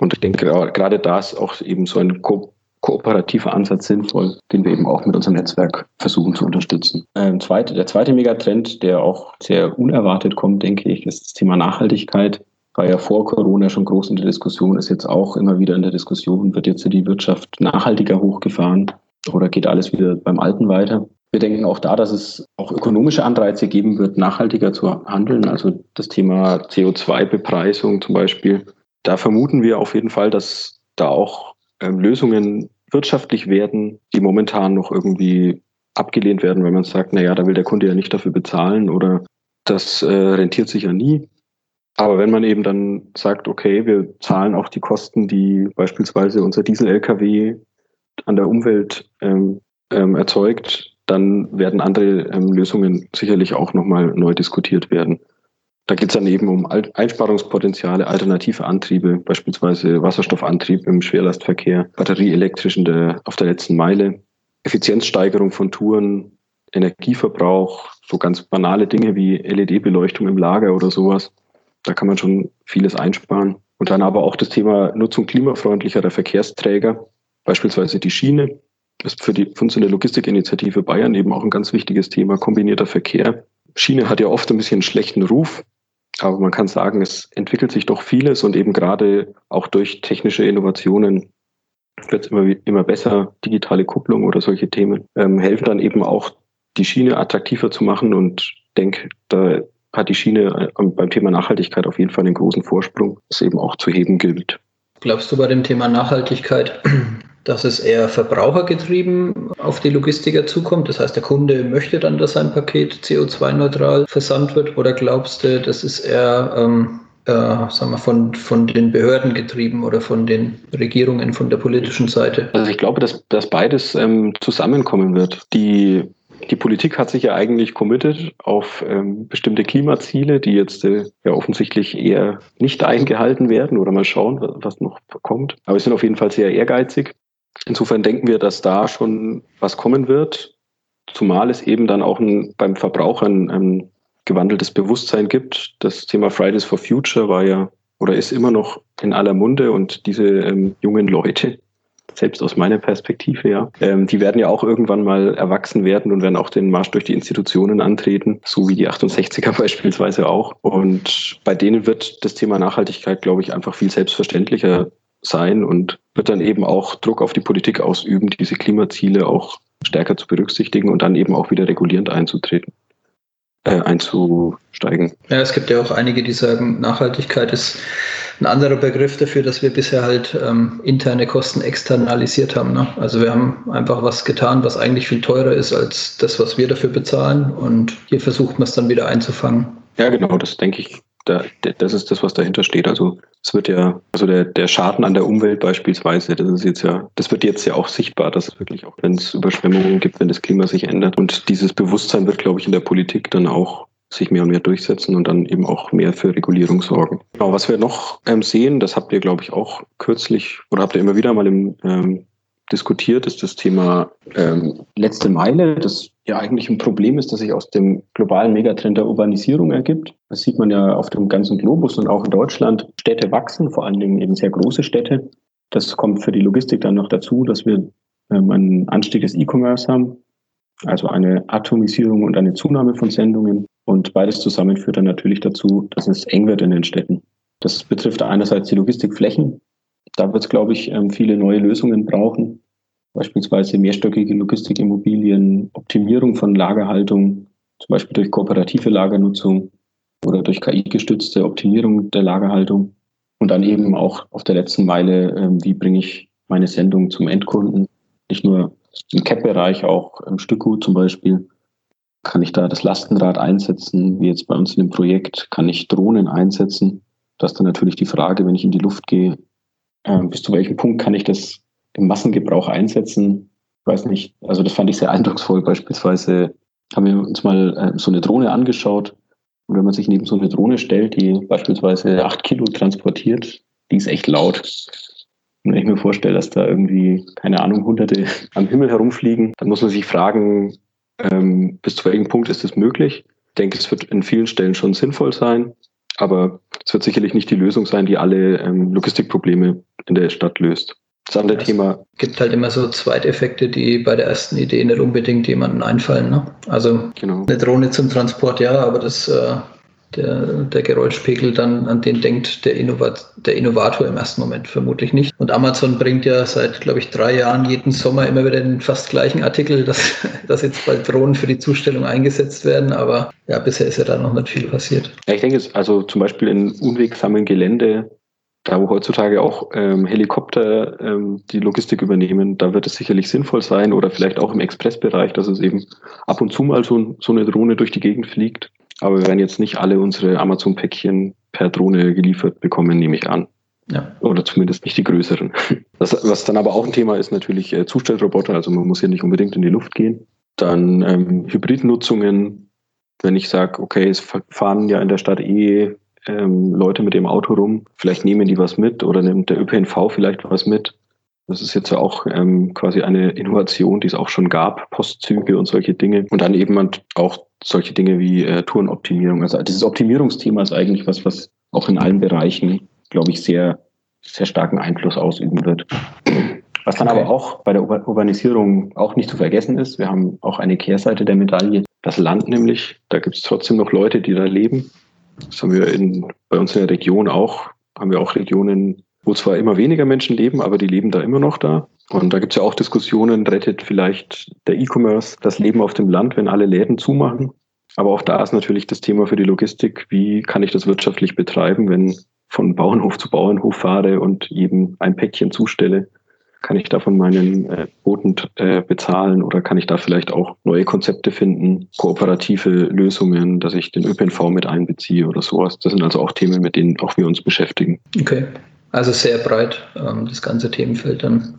Und ich denke, gerade da ist auch eben so ein kooperativer Ansatz sinnvoll, den wir eben auch mit unserem Netzwerk versuchen zu unterstützen. Ähm, zweite, der zweite Megatrend, der auch sehr unerwartet kommt, denke ich, ist das Thema Nachhaltigkeit. War ja vor Corona schon groß in der Diskussion, ist jetzt auch immer wieder in der Diskussion, wird jetzt die Wirtschaft nachhaltiger hochgefahren oder geht alles wieder beim Alten weiter? Wir denken auch da, dass es auch ökonomische Anreize geben wird, nachhaltiger zu handeln. Also das Thema CO2-Bepreisung zum Beispiel. Da vermuten wir auf jeden Fall, dass da auch ähm, Lösungen wirtschaftlich werden, die momentan noch irgendwie abgelehnt werden, weil man sagt, naja, da will der Kunde ja nicht dafür bezahlen oder das äh, rentiert sich ja nie. Aber wenn man eben dann sagt, okay, wir zahlen auch die Kosten, die beispielsweise unser Diesel-Lkw an der Umwelt ähm, ähm, erzeugt, dann werden andere ähm, Lösungen sicherlich auch nochmal neu diskutiert werden. Da geht es dann eben um Einsparungspotenziale, alternative Antriebe, beispielsweise Wasserstoffantrieb im Schwerlastverkehr, batterieelektrischen der, auf der letzten Meile, Effizienzsteigerung von Touren, Energieverbrauch, so ganz banale Dinge wie LED-Beleuchtung im Lager oder sowas. Da kann man schon vieles einsparen. Und dann aber auch das Thema Nutzung klimafreundlicherer Verkehrsträger, beispielsweise die Schiene. ist für, die, für uns in der Logistikinitiative Bayern eben auch ein ganz wichtiges Thema, kombinierter Verkehr. Schiene hat ja oft ein bisschen einen schlechten Ruf. Aber man kann sagen, es entwickelt sich doch vieles und eben gerade auch durch technische Innovationen wird es immer, immer besser. Digitale Kupplung oder solche Themen ähm, helfen dann eben auch, die Schiene attraktiver zu machen und denke, da hat die Schiene äh, beim Thema Nachhaltigkeit auf jeden Fall einen großen Vorsprung, das eben auch zu heben gilt. Glaubst du bei dem Thema Nachhaltigkeit, dass es eher verbrauchergetrieben auf die Logistiker zukommt? Das heißt, der Kunde möchte dann, dass sein Paket CO2-neutral versandt wird? Oder glaubst du, das ist eher ähm, äh, sagen wir, von, von den Behörden getrieben oder von den Regierungen, von der politischen Seite? Also ich glaube, dass, dass beides ähm, zusammenkommen wird. Die die Politik hat sich ja eigentlich committed auf ähm, bestimmte Klimaziele, die jetzt äh, ja offensichtlich eher nicht eingehalten werden oder mal schauen, was noch kommt. Aber sie sind auf jeden Fall sehr ehrgeizig. Insofern denken wir, dass da schon was kommen wird, zumal es eben dann auch ein, beim Verbraucher ein, ein gewandeltes Bewusstsein gibt. Das Thema Fridays for Future war ja oder ist immer noch in aller Munde und diese ähm, jungen Leute, selbst aus meiner Perspektive, ja, ähm, die werden ja auch irgendwann mal erwachsen werden und werden auch den Marsch durch die Institutionen antreten, so wie die 68er beispielsweise auch. Und bei denen wird das Thema Nachhaltigkeit, glaube ich, einfach viel selbstverständlicher sein und wird dann eben auch Druck auf die Politik ausüben, diese Klimaziele auch stärker zu berücksichtigen und dann eben auch wieder regulierend einzutreten, äh, einzusteigen. Ja, es gibt ja auch einige, die sagen, Nachhaltigkeit ist ein anderer Begriff dafür, dass wir bisher halt ähm, interne Kosten externalisiert haben. Ne? Also wir haben einfach was getan, was eigentlich viel teurer ist als das, was wir dafür bezahlen. Und hier versucht man es dann wieder einzufangen. Ja, genau, das denke ich da, das ist das, was dahinter steht. Also es wird ja, also der, der Schaden an der Umwelt beispielsweise, das ist jetzt ja, das wird jetzt ja auch sichtbar, dass es wirklich auch, wenn es Überschwemmungen gibt, wenn das Klima sich ändert. Und dieses Bewusstsein wird, glaube ich, in der Politik dann auch sich mehr und mehr durchsetzen und dann eben auch mehr für Regulierung sorgen. Genau, was wir noch ähm, sehen, das habt ihr, glaube ich, auch kürzlich oder habt ihr immer wieder mal im ähm, diskutiert, ist das Thema ähm, letzte Meile, das ja eigentlich ein Problem ist, das sich aus dem globalen Megatrend der Urbanisierung ergibt. Das sieht man ja auf dem ganzen Globus und auch in Deutschland. Städte wachsen, vor allen Dingen eben sehr große Städte. Das kommt für die Logistik dann noch dazu, dass wir ähm, einen Anstieg des E-Commerce haben, also eine Atomisierung und eine Zunahme von Sendungen. Und beides zusammen führt dann natürlich dazu, dass es eng wird in den Städten. Das betrifft einerseits die Logistikflächen, da wird es, glaube ich, ähm, viele neue Lösungen brauchen. Beispielsweise mehrstöckige Logistikimmobilien, Optimierung von Lagerhaltung, zum Beispiel durch kooperative Lagernutzung, oder durch KI gestützte Optimierung der Lagerhaltung. Und dann eben auch auf der letzten Meile, ähm, wie bringe ich meine Sendung zum Endkunden? Nicht nur im CAP-Bereich, auch im Stückgut zum Beispiel. Kann ich da das Lastenrad einsetzen, wie jetzt bei uns in dem Projekt? Kann ich Drohnen einsetzen? Das ist dann natürlich die Frage, wenn ich in die Luft gehe, äh, bis zu welchem Punkt kann ich das im Massengebrauch einsetzen? Ich weiß nicht. Also das fand ich sehr eindrucksvoll. Beispielsweise haben wir uns mal äh, so eine Drohne angeschaut. Und wenn man sich neben so eine Drohne stellt, die beispielsweise acht Kilo transportiert, die ist echt laut. Und wenn ich mir vorstelle, dass da irgendwie, keine Ahnung, Hunderte am Himmel herumfliegen, dann muss man sich fragen, ähm, bis zu welchem Punkt ist das möglich? Ich denke, es wird in vielen Stellen schon sinnvoll sein, aber es wird sicherlich nicht die Lösung sein, die alle ähm, Logistikprobleme in der Stadt löst. Das andere es Thema. gibt halt immer so Zweiteffekte, die bei der ersten Idee nicht unbedingt jemandem einfallen. Ne? Also genau. eine Drohne zum Transport, ja, aber das äh, der, der Geräuschpegel dann, an den denkt der, Innovat, der Innovator im ersten Moment vermutlich nicht. Und Amazon bringt ja seit, glaube ich, drei Jahren jeden Sommer immer wieder den fast gleichen Artikel, dass, dass jetzt bald Drohnen für die Zustellung eingesetzt werden. Aber ja, bisher ist ja da noch nicht viel passiert. Ja, ich denke, es also zum Beispiel in unwegsamen Gelände da wo heutzutage auch ähm, Helikopter ähm, die Logistik übernehmen, da wird es sicherlich sinnvoll sein oder vielleicht auch im Expressbereich, dass es eben ab und zu mal so, so eine Drohne durch die Gegend fliegt. Aber wir werden jetzt nicht alle unsere Amazon-Päckchen per Drohne geliefert bekommen, nehme ich an. Ja. Oder zumindest nicht die größeren. Das, was dann aber auch ein Thema ist, natürlich äh, Zustellroboter. Also man muss ja nicht unbedingt in die Luft gehen. Dann ähm, Hybridnutzungen. Wenn ich sage, okay, es fahren ja in der Stadt eh ähm, Leute mit dem Auto rum, vielleicht nehmen die was mit oder nimmt der ÖPNV vielleicht was mit. Das ist jetzt ja auch ähm, quasi eine Innovation, die es auch schon gab, Postzüge und solche Dinge. Und dann eben auch solche Dinge wie äh, Tourenoptimierung. Also dieses Optimierungsthema ist eigentlich was, was auch in allen Bereichen, glaube ich, sehr, sehr starken Einfluss ausüben wird. Was dann okay. aber auch bei der Urbanisierung auch nicht zu vergessen ist, wir haben auch eine Kehrseite der Medaille. Das Land nämlich, da gibt es trotzdem noch Leute, die da leben. Das haben wir in, bei uns in der Region auch, haben wir auch Regionen, wo zwar immer weniger Menschen leben, aber die leben da immer noch da. Und da gibt es ja auch Diskussionen, rettet vielleicht der E-Commerce das Leben auf dem Land, wenn alle Läden zumachen. Aber auch da ist natürlich das Thema für die Logistik, wie kann ich das wirtschaftlich betreiben, wenn von Bauernhof zu Bauernhof fahre und jedem ein Päckchen zustelle. Kann ich davon meinen äh, Boten äh, bezahlen oder kann ich da vielleicht auch neue Konzepte finden, kooperative Lösungen, dass ich den ÖPNV mit einbeziehe oder sowas. Das sind also auch Themen, mit denen auch wir uns beschäftigen. Okay. Also sehr breit, ähm, das ganze Themenfeld dann.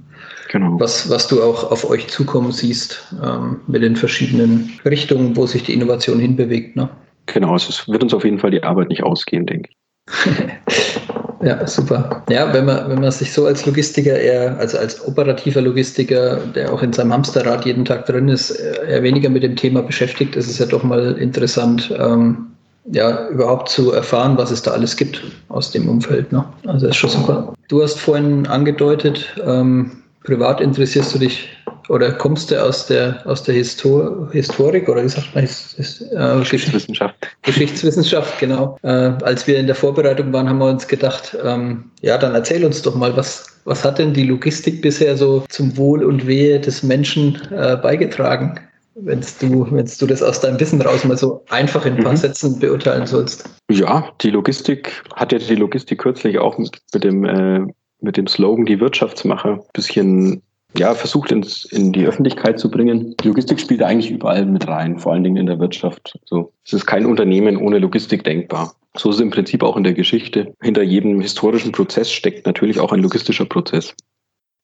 Genau. Was, was du auch auf euch zukommen siehst, ähm, mit den verschiedenen Richtungen, wo sich die Innovation hinbewegt. Ne? Genau, also es wird uns auf jeden Fall die Arbeit nicht ausgehen, denke ich. ja, super. Ja, wenn man, wenn man sich so als Logistiker eher, also als operativer Logistiker, der auch in seinem Hamsterrad jeden Tag drin ist, eher weniger mit dem Thema beschäftigt, ist es ja doch mal interessant, ähm, ja, überhaupt zu erfahren, was es da alles gibt aus dem Umfeld. Ne? Also ist schon super. Du hast vorhin angedeutet, ähm, privat interessierst du dich oder kommst du aus der aus der Histor Historik oder wie sagt man His, His, äh, Geschichtswissenschaft? Geschichtswissenschaft, genau. Äh, als wir in der Vorbereitung waren, haben wir uns gedacht, ähm, ja, dann erzähl uns doch mal, was was hat denn die Logistik bisher so zum Wohl und Wehe des Menschen äh, beigetragen? wenn du, du das aus deinem Wissen raus mal so einfach in ein paar mhm. Sätzen beurteilen sollst. Ja, die Logistik hat ja die Logistik kürzlich auch mit, mit dem äh, mit dem Slogan die Wirtschaftsmacher ein bisschen ja, versucht ins, in die Öffentlichkeit zu bringen. Logistik spielt eigentlich überall mit rein, vor allen Dingen in der Wirtschaft. So, es ist kein Unternehmen ohne Logistik denkbar. So ist es im Prinzip auch in der Geschichte. Hinter jedem historischen Prozess steckt natürlich auch ein logistischer Prozess.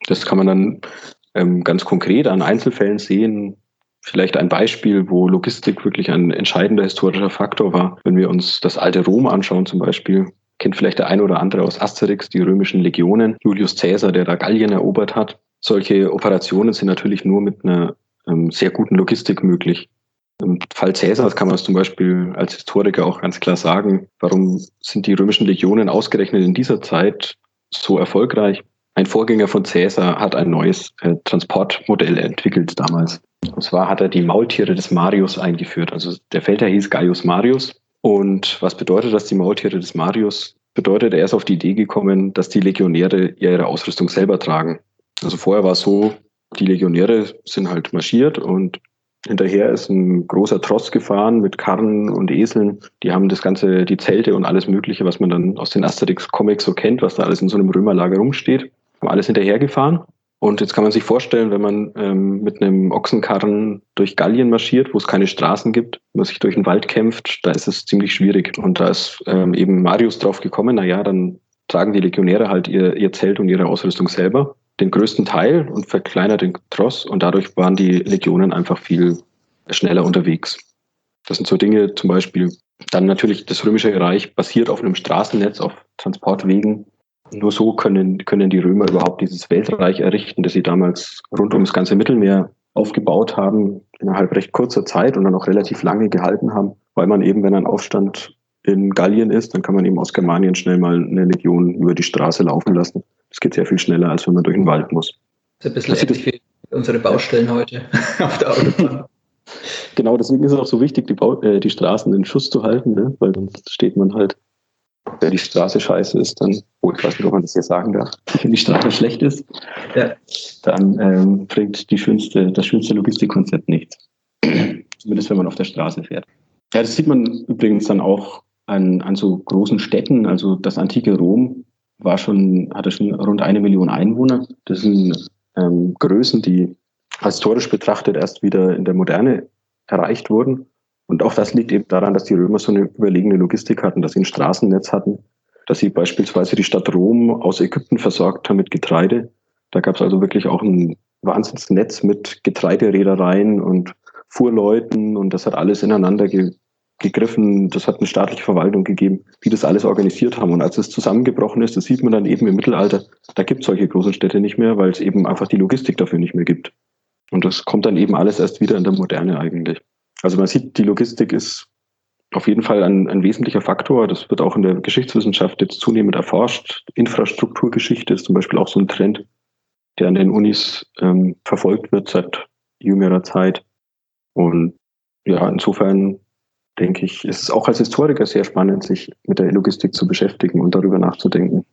Das kann man dann ähm, ganz konkret an Einzelfällen sehen. Vielleicht ein Beispiel, wo Logistik wirklich ein entscheidender historischer Faktor war. Wenn wir uns das alte Rom anschauen zum Beispiel, kennt vielleicht der eine oder andere aus Asterix, die römischen Legionen, Julius Caesar, der da Gallien erobert hat. Solche Operationen sind natürlich nur mit einer ähm, sehr guten Logistik möglich. Im Fall Caesars kann man es zum Beispiel als Historiker auch ganz klar sagen, warum sind die römischen Legionen ausgerechnet in dieser Zeit so erfolgreich? Ein Vorgänger von Caesar hat ein neues äh, Transportmodell entwickelt damals. Und zwar hat er die Maultiere des Marius eingeführt. Also der Feldherr hieß Gaius Marius. Und was bedeutet das, die Maultiere des Marius? Bedeutet, er ist auf die Idee gekommen, dass die Legionäre ihre Ausrüstung selber tragen. Also vorher war es so, die Legionäre sind halt marschiert und Hinterher ist ein großer Tross gefahren mit Karren und Eseln. Die haben das ganze, die Zelte und alles Mögliche, was man dann aus den Asterix-Comics so kennt, was da alles in so einem Römerlager rumsteht, haben alles hinterhergefahren. Und jetzt kann man sich vorstellen, wenn man ähm, mit einem Ochsenkarren durch Gallien marschiert, wo es keine Straßen gibt, man sich durch den Wald kämpft, da ist es ziemlich schwierig. Und da ist ähm, eben Marius drauf gekommen, na ja, dann tragen die Legionäre halt ihr, ihr Zelt und ihre Ausrüstung selber, den größten Teil und verkleinert den Tross. Und dadurch waren die Legionen einfach viel schneller unterwegs. Das sind so Dinge, zum Beispiel dann natürlich das Römische Reich basiert auf einem Straßennetz, auf Transportwegen nur so können, können die Römer überhaupt dieses Weltreich errichten, das sie damals rund ums ganze Mittelmeer aufgebaut haben, innerhalb recht kurzer Zeit und dann auch relativ lange gehalten haben, weil man eben, wenn ein Aufstand in Gallien ist, dann kann man eben aus Germanien schnell mal eine Legion über die Straße laufen lassen. Das geht sehr viel schneller, als wenn man durch den Wald muss. Das ist ein bisschen ähnlich wie unsere Baustellen heute auf der Autobahn. Genau, deswegen ist es auch so wichtig, die, Bau äh, die Straßen in Schuss zu halten, ne? weil sonst steht man halt wenn die Straße scheiße ist, dann, oh, ich weiß nicht, ob man das hier sagen darf, wenn die Straße schlecht ist, ja. dann ähm, bringt die schönste, das schönste Logistikkonzept nichts. Zumindest wenn man auf der Straße fährt. Ja, das sieht man übrigens dann auch an, an so großen Städten. Also das antike Rom war schon, hatte schon rund eine Million Einwohner. Das sind ähm, Größen, die historisch betrachtet erst wieder in der Moderne erreicht wurden. Und auch das liegt eben daran, dass die Römer so eine überlegene Logistik hatten, dass sie ein Straßennetz hatten, dass sie beispielsweise die Stadt Rom aus Ägypten versorgt haben mit Getreide. Da gab es also wirklich auch ein Wahnsinnsnetz mit Getreidereedereien und Fuhrleuten und das hat alles ineinander ge gegriffen. Das hat eine staatliche Verwaltung gegeben, die das alles organisiert haben. Und als es zusammengebrochen ist, das sieht man dann eben im Mittelalter, da gibt es solche großen Städte nicht mehr, weil es eben einfach die Logistik dafür nicht mehr gibt. Und das kommt dann eben alles erst wieder in der Moderne eigentlich. Also man sieht, die Logistik ist auf jeden Fall ein, ein, wesentlicher Faktor. Das wird auch in der Geschichtswissenschaft jetzt zunehmend erforscht. Infrastrukturgeschichte ist zum Beispiel auch so ein Trend, der an den Unis ähm, verfolgt wird seit jüngerer Zeit. Und ja, insofern denke ich, ist es auch als Historiker sehr spannend, sich mit der Logistik zu beschäftigen und darüber nachzudenken,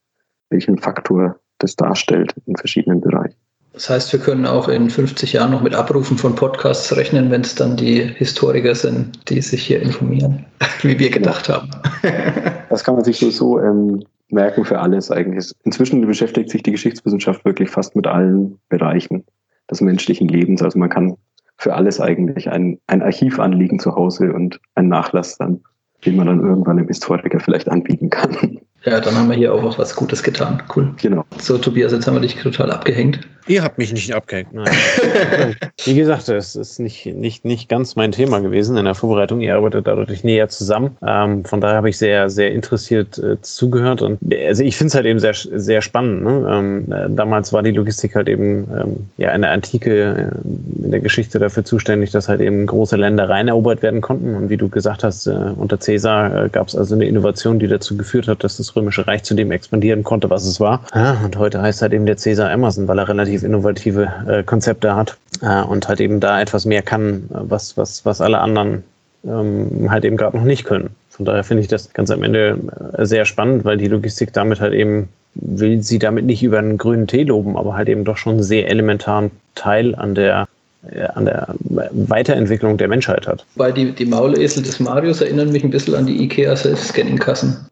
welchen Faktor das darstellt in verschiedenen Bereichen. Das heißt, wir können auch in 50 Jahren noch mit Abrufen von Podcasts rechnen, wenn es dann die Historiker sind, die sich hier informieren, wie wir gedacht haben. das kann man sich so, so ähm, merken für alles eigentlich. Inzwischen beschäftigt sich die Geschichtswissenschaft wirklich fast mit allen Bereichen des menschlichen Lebens. Also man kann für alles eigentlich ein, ein Archiv anlegen zu Hause und einen Nachlass dann, den man dann irgendwann dem Historiker vielleicht anbieten kann. Ja, dann haben wir hier auch was Gutes getan. Cool. Genau. So, Tobias, jetzt haben wir dich total abgehängt. Ihr habt mich nicht abgehängt, nein. Wie gesagt, es ist nicht, nicht, nicht ganz mein Thema gewesen in der Vorbereitung. Ihr arbeitet dadurch näher zusammen. Ähm, von daher habe ich sehr, sehr interessiert äh, zugehört. Und also ich finde es halt eben sehr, sehr spannend. Ne? Ähm, äh, damals war die Logistik halt eben ähm, ja in der Antike äh, in der Geschichte dafür zuständig, dass halt eben große Ländereien erobert werden konnten. Und wie du gesagt hast, äh, unter Caesar äh, gab es also eine Innovation, die dazu geführt hat, dass das Römische Reich zu dem expandieren konnte, was es war. Ja, und heute heißt halt eben der Caesar Emerson, weil er relativ innovative äh, Konzepte hat äh, und halt eben da etwas mehr kann, was, was, was alle anderen ähm, halt eben gerade noch nicht können. Von daher finde ich das ganz am Ende äh, sehr spannend, weil die Logistik damit halt eben, will sie damit nicht über einen grünen Tee loben, aber halt eben doch schon einen sehr elementaren Teil an der äh, an der Weiterentwicklung der Menschheit hat. Weil die, die Maulesel des Marius erinnern mich ein bisschen an die IKEA Self-Scanning-Kassen.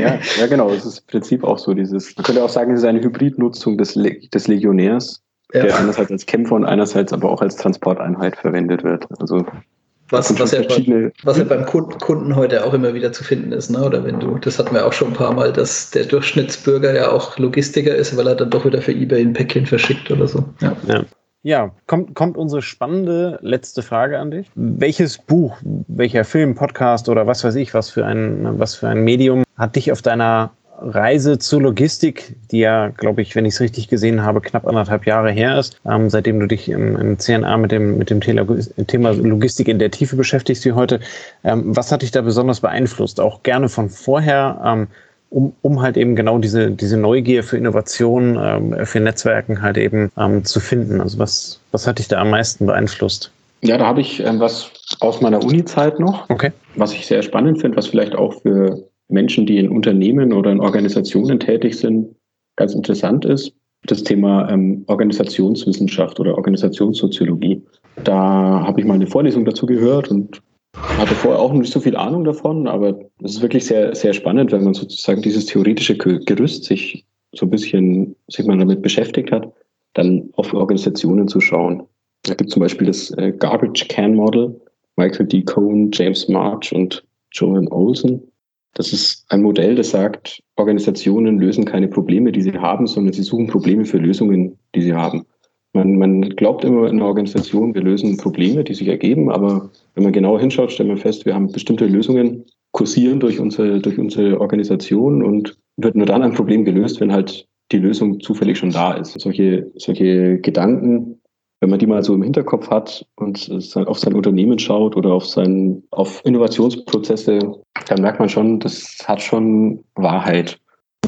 ja, ja, genau. Es ist im Prinzip auch so dieses, man könnte auch sagen, es ist eine Hybridnutzung des, Le des Legionärs, ja. der einerseits als Kämpfer und einerseits aber auch als Transporteinheit verwendet wird. Also was, was, ja bei, was ja beim Kunden heute auch immer wieder zu finden ist, ne? Oder wenn du, das hatten wir auch schon ein paar Mal, dass der Durchschnittsbürger ja auch Logistiker ist, weil er dann doch wieder für Ebay ein Päckchen verschickt oder so. Ja. ja. Ja, kommt, kommt unsere spannende letzte Frage an dich. Welches Buch, welcher Film, Podcast oder was weiß ich, was für ein, was für ein Medium hat dich auf deiner Reise zur Logistik, die ja, glaube ich, wenn ich es richtig gesehen habe, knapp anderthalb Jahre her ist, ähm, seitdem du dich im, im, CNA mit dem, mit dem Thema Logistik in der Tiefe beschäftigst wie heute. Ähm, was hat dich da besonders beeinflusst? Auch gerne von vorher, ähm, um, um halt eben genau diese, diese Neugier für Innovation, ähm, für Netzwerken halt eben ähm, zu finden. Also was, was hat dich da am meisten beeinflusst? Ja, da habe ich ähm, was aus meiner Uni-Zeit noch, okay. was ich sehr spannend finde, was vielleicht auch für Menschen, die in Unternehmen oder in Organisationen tätig sind, ganz interessant ist. Das Thema ähm, Organisationswissenschaft oder Organisationssoziologie. Da habe ich mal eine Vorlesung dazu gehört und hatte vorher auch nicht so viel Ahnung davon, aber es ist wirklich sehr, sehr spannend, wenn man sozusagen dieses theoretische Gerüst sich so ein bisschen, sich mal damit beschäftigt hat, dann auf Organisationen zu schauen. Da gibt zum Beispiel das äh, Garbage Can Model, Michael D. Cohen, James March und Joan Olsen. Das ist ein Modell, das sagt, Organisationen lösen keine Probleme, die sie haben, sondern sie suchen Probleme für Lösungen, die sie haben. Man, man glaubt immer in einer Organisation, wir lösen Probleme, die sich ergeben, aber wenn man genauer hinschaut, stellt man fest, wir haben bestimmte Lösungen kursieren durch unsere, durch unsere Organisation und wird nur dann ein Problem gelöst, wenn halt die Lösung zufällig schon da ist. Solche, solche Gedanken, wenn man die mal so im Hinterkopf hat und auf sein Unternehmen schaut oder auf, sein, auf Innovationsprozesse, dann merkt man schon, das hat schon Wahrheit.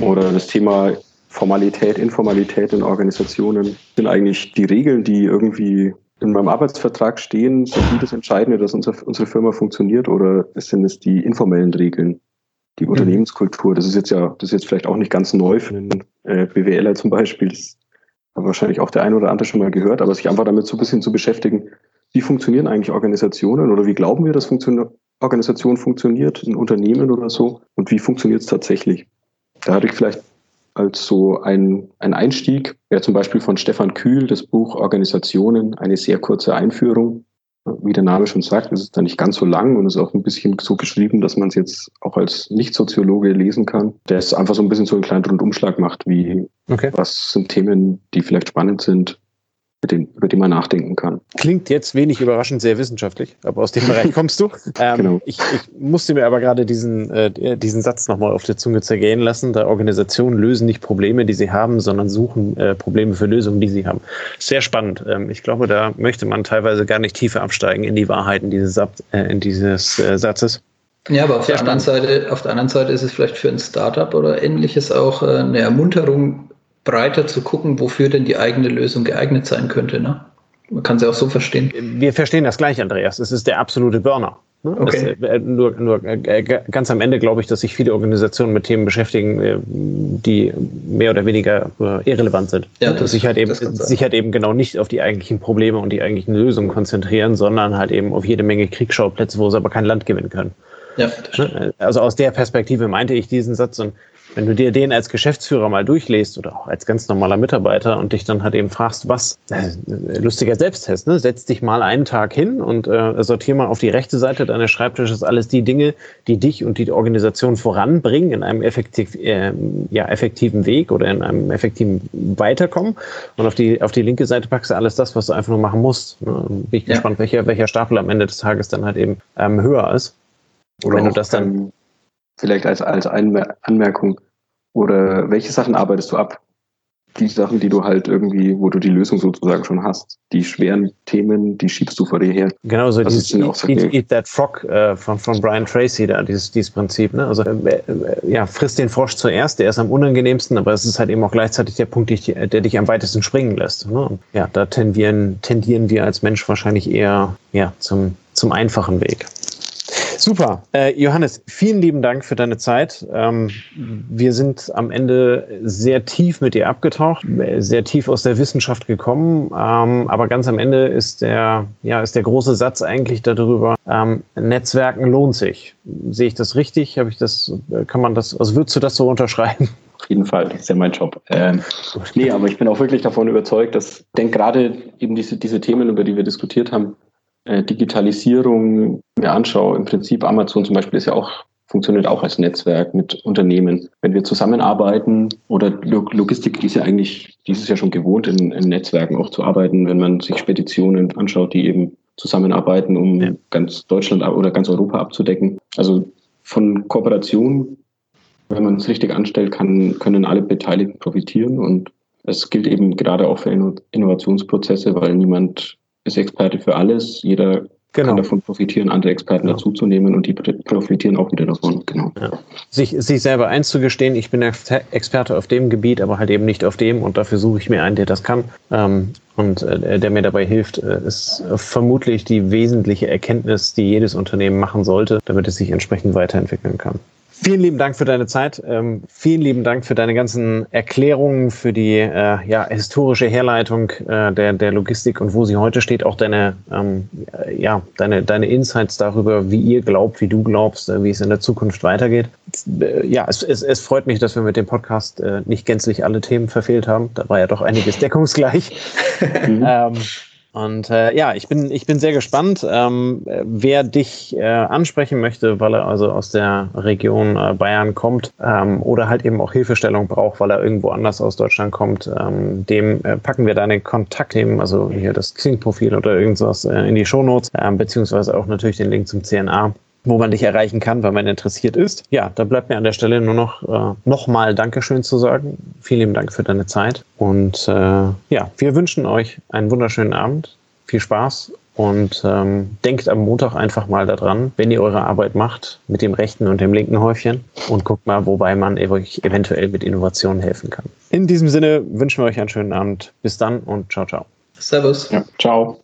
Oder das Thema Formalität, Informalität in Organisationen sind eigentlich die Regeln, die irgendwie in meinem Arbeitsvertrag stehen, sind die das Entscheidende, dass unsere, unsere Firma funktioniert oder sind es die informellen Regeln, die mhm. Unternehmenskultur? Das ist jetzt ja, das ist jetzt vielleicht auch nicht ganz neu für einen äh, BWLer zum Beispiel. Das hat wahrscheinlich auch der ein oder andere schon mal gehört, aber sich einfach damit so ein bisschen zu beschäftigen, wie funktionieren eigentlich Organisationen oder wie glauben wir, dass Funktion Organisation funktioniert, ein Unternehmen oder so und wie funktioniert es tatsächlich? Da hatte ich vielleicht als so ein, ein Einstieg wäre zum Beispiel von Stefan Kühl das Buch Organisationen, eine sehr kurze Einführung. Wie der Name schon sagt, es ist da nicht ganz so lang und ist auch ein bisschen so geschrieben, dass man es jetzt auch als Nicht-Soziologe lesen kann. Der es einfach so ein bisschen so einen kleinen Rundumschlag macht, wie okay. was sind Themen, die vielleicht spannend sind, den, über die man nachdenken kann. Klingt jetzt wenig überraschend sehr wissenschaftlich, aber aus dem Bereich kommst du. Ähm, genau. ich, ich, musste mir aber gerade diesen, äh, diesen Satz nochmal auf der Zunge zergehen lassen. Da Organisationen lösen nicht Probleme, die sie haben, sondern suchen äh, Probleme für Lösungen, die sie haben. Sehr spannend. Ähm, ich glaube, da möchte man teilweise gar nicht tiefer absteigen in die Wahrheiten dieses, äh, in dieses äh, Satzes. Ja, aber auf der, anderen Seite, auf der anderen Seite ist es vielleicht für ein Startup oder ähnliches auch äh, eine Ermunterung, breiter zu gucken, wofür denn die eigene Lösung geeignet sein könnte. Ne? Man kann sie auch so verstehen. Wir verstehen das gleich, Andreas. Es ist der absolute Burner. Ne? Okay. Das, äh, nur, nur äh, ganz am Ende glaube ich, dass sich viele Organisationen mit Themen beschäftigen, äh, die mehr oder weniger irrelevant sind. Ja, das, sich halt eben, sich halt eben genau nicht auf die eigentlichen Probleme und die eigentlichen Lösungen konzentrieren, sondern halt eben auf jede Menge Kriegsschauplätze, wo sie aber kein Land gewinnen können. Ja, ne? also aus der Perspektive meinte ich diesen Satz und wenn du dir den als Geschäftsführer mal durchlässt oder auch als ganz normaler Mitarbeiter und dich dann halt eben fragst, was, äh, lustiger Selbsttest, ne? setz dich mal einen Tag hin und äh, sortier mal auf die rechte Seite deines Schreibtisches alles die Dinge, die dich und die Organisation voranbringen in einem effektiv, äh, ja, effektiven Weg oder in einem effektiven Weiterkommen. Und auf die, auf die linke Seite packst du alles das, was du einfach nur machen musst. Ne? Bin ich ja. gespannt, welcher, welcher Stapel am Ende des Tages dann halt eben ähm, höher ist. Oder wenn du das dann vielleicht als, als Anmerkung, oder welche Sachen arbeitest du ab? Die Sachen, die du halt irgendwie, wo du die Lösung sozusagen schon hast. Die schweren Themen, die schiebst du vor dir her. Genau, so das dieses Eat, Eat, Eat, That Frog äh, von, von Brian Tracy, da, dieses, dieses Prinzip. Ne? Also, äh, äh, ja, frisst den Frosch zuerst, der ist am unangenehmsten, aber es ist halt eben auch gleichzeitig der Punkt, der, dich am weitesten springen lässt. Ne? ja, da tendieren, tendieren wir als Mensch wahrscheinlich eher ja, zum, zum einfachen Weg. Super. Äh, Johannes, vielen lieben Dank für deine Zeit. Ähm, wir sind am Ende sehr tief mit dir abgetaucht, sehr tief aus der Wissenschaft gekommen. Ähm, aber ganz am Ende ist der, ja, ist der große Satz eigentlich darüber, ähm, Netzwerken lohnt sich. Sehe ich das richtig? Habe ich das, kann man das, also würdest du das so unterschreiben? Auf jeden Fall, das ist ja mein Job. Ähm, nee, aber ich bin auch wirklich davon überzeugt, dass, ich denke gerade eben diese, diese Themen, über die wir diskutiert haben, äh, Digitalisierung mir anschaue, im Prinzip Amazon zum Beispiel ist ja auch funktioniert auch als Netzwerk mit Unternehmen. Wenn wir zusammenarbeiten oder Logistik, die ist ja eigentlich, die ist ja schon gewohnt, in, in Netzwerken auch zu arbeiten, wenn man sich Speditionen anschaut, die eben zusammenarbeiten, um ja. ganz Deutschland oder ganz Europa abzudecken. Also von Kooperation, wenn man es richtig anstellt, kann, können alle Beteiligten profitieren und es gilt eben gerade auch für Innovationsprozesse, weil niemand ist Experte für alles. Jeder genau. kann davon profitieren, andere Experten genau. dazuzunehmen und die profitieren auch wieder davon. Genau. Ja. Sich, sich selber einzugestehen, ich bin Experte auf dem Gebiet, aber halt eben nicht auf dem und dafür suche ich mir einen, der das kann ähm, und äh, der mir dabei hilft, äh, ist vermutlich die wesentliche Erkenntnis, die jedes Unternehmen machen sollte, damit es sich entsprechend weiterentwickeln kann. Vielen lieben Dank für deine Zeit. Ähm, vielen lieben Dank für deine ganzen Erklärungen, für die äh, ja, historische Herleitung äh, der, der Logistik und wo sie heute steht. Auch deine, ähm, ja, deine, deine Insights darüber, wie ihr glaubt, wie du glaubst, äh, wie es in der Zukunft weitergeht. Äh, ja, es, es, es freut mich, dass wir mit dem Podcast äh, nicht gänzlich alle Themen verfehlt haben. Da war ja doch einiges deckungsgleich. Mhm. ähm, und äh, ja, ich bin, ich bin sehr gespannt, ähm, wer dich äh, ansprechen möchte, weil er also aus der Region äh, Bayern kommt ähm, oder halt eben auch Hilfestellung braucht, weil er irgendwo anders aus Deutschland kommt. Ähm, dem äh, packen wir deine Kontaktthemen, also hier das Xing-Profil oder irgendwas äh, in die Shownotes, äh, beziehungsweise auch natürlich den Link zum CNA wo man dich erreichen kann, wenn man interessiert ist. Ja, da bleibt mir an der Stelle nur noch äh, nochmal Dankeschön zu sagen. Vielen lieben Dank für deine Zeit. Und äh, ja, wir wünschen euch einen wunderschönen Abend. Viel Spaß und ähm, denkt am Montag einfach mal daran, wenn ihr eure Arbeit macht, mit dem rechten und dem linken Häufchen und guckt mal, wobei man euch eventuell mit Innovationen helfen kann. In diesem Sinne wünschen wir euch einen schönen Abend. Bis dann und ciao, ciao. Servus. Ja, ciao.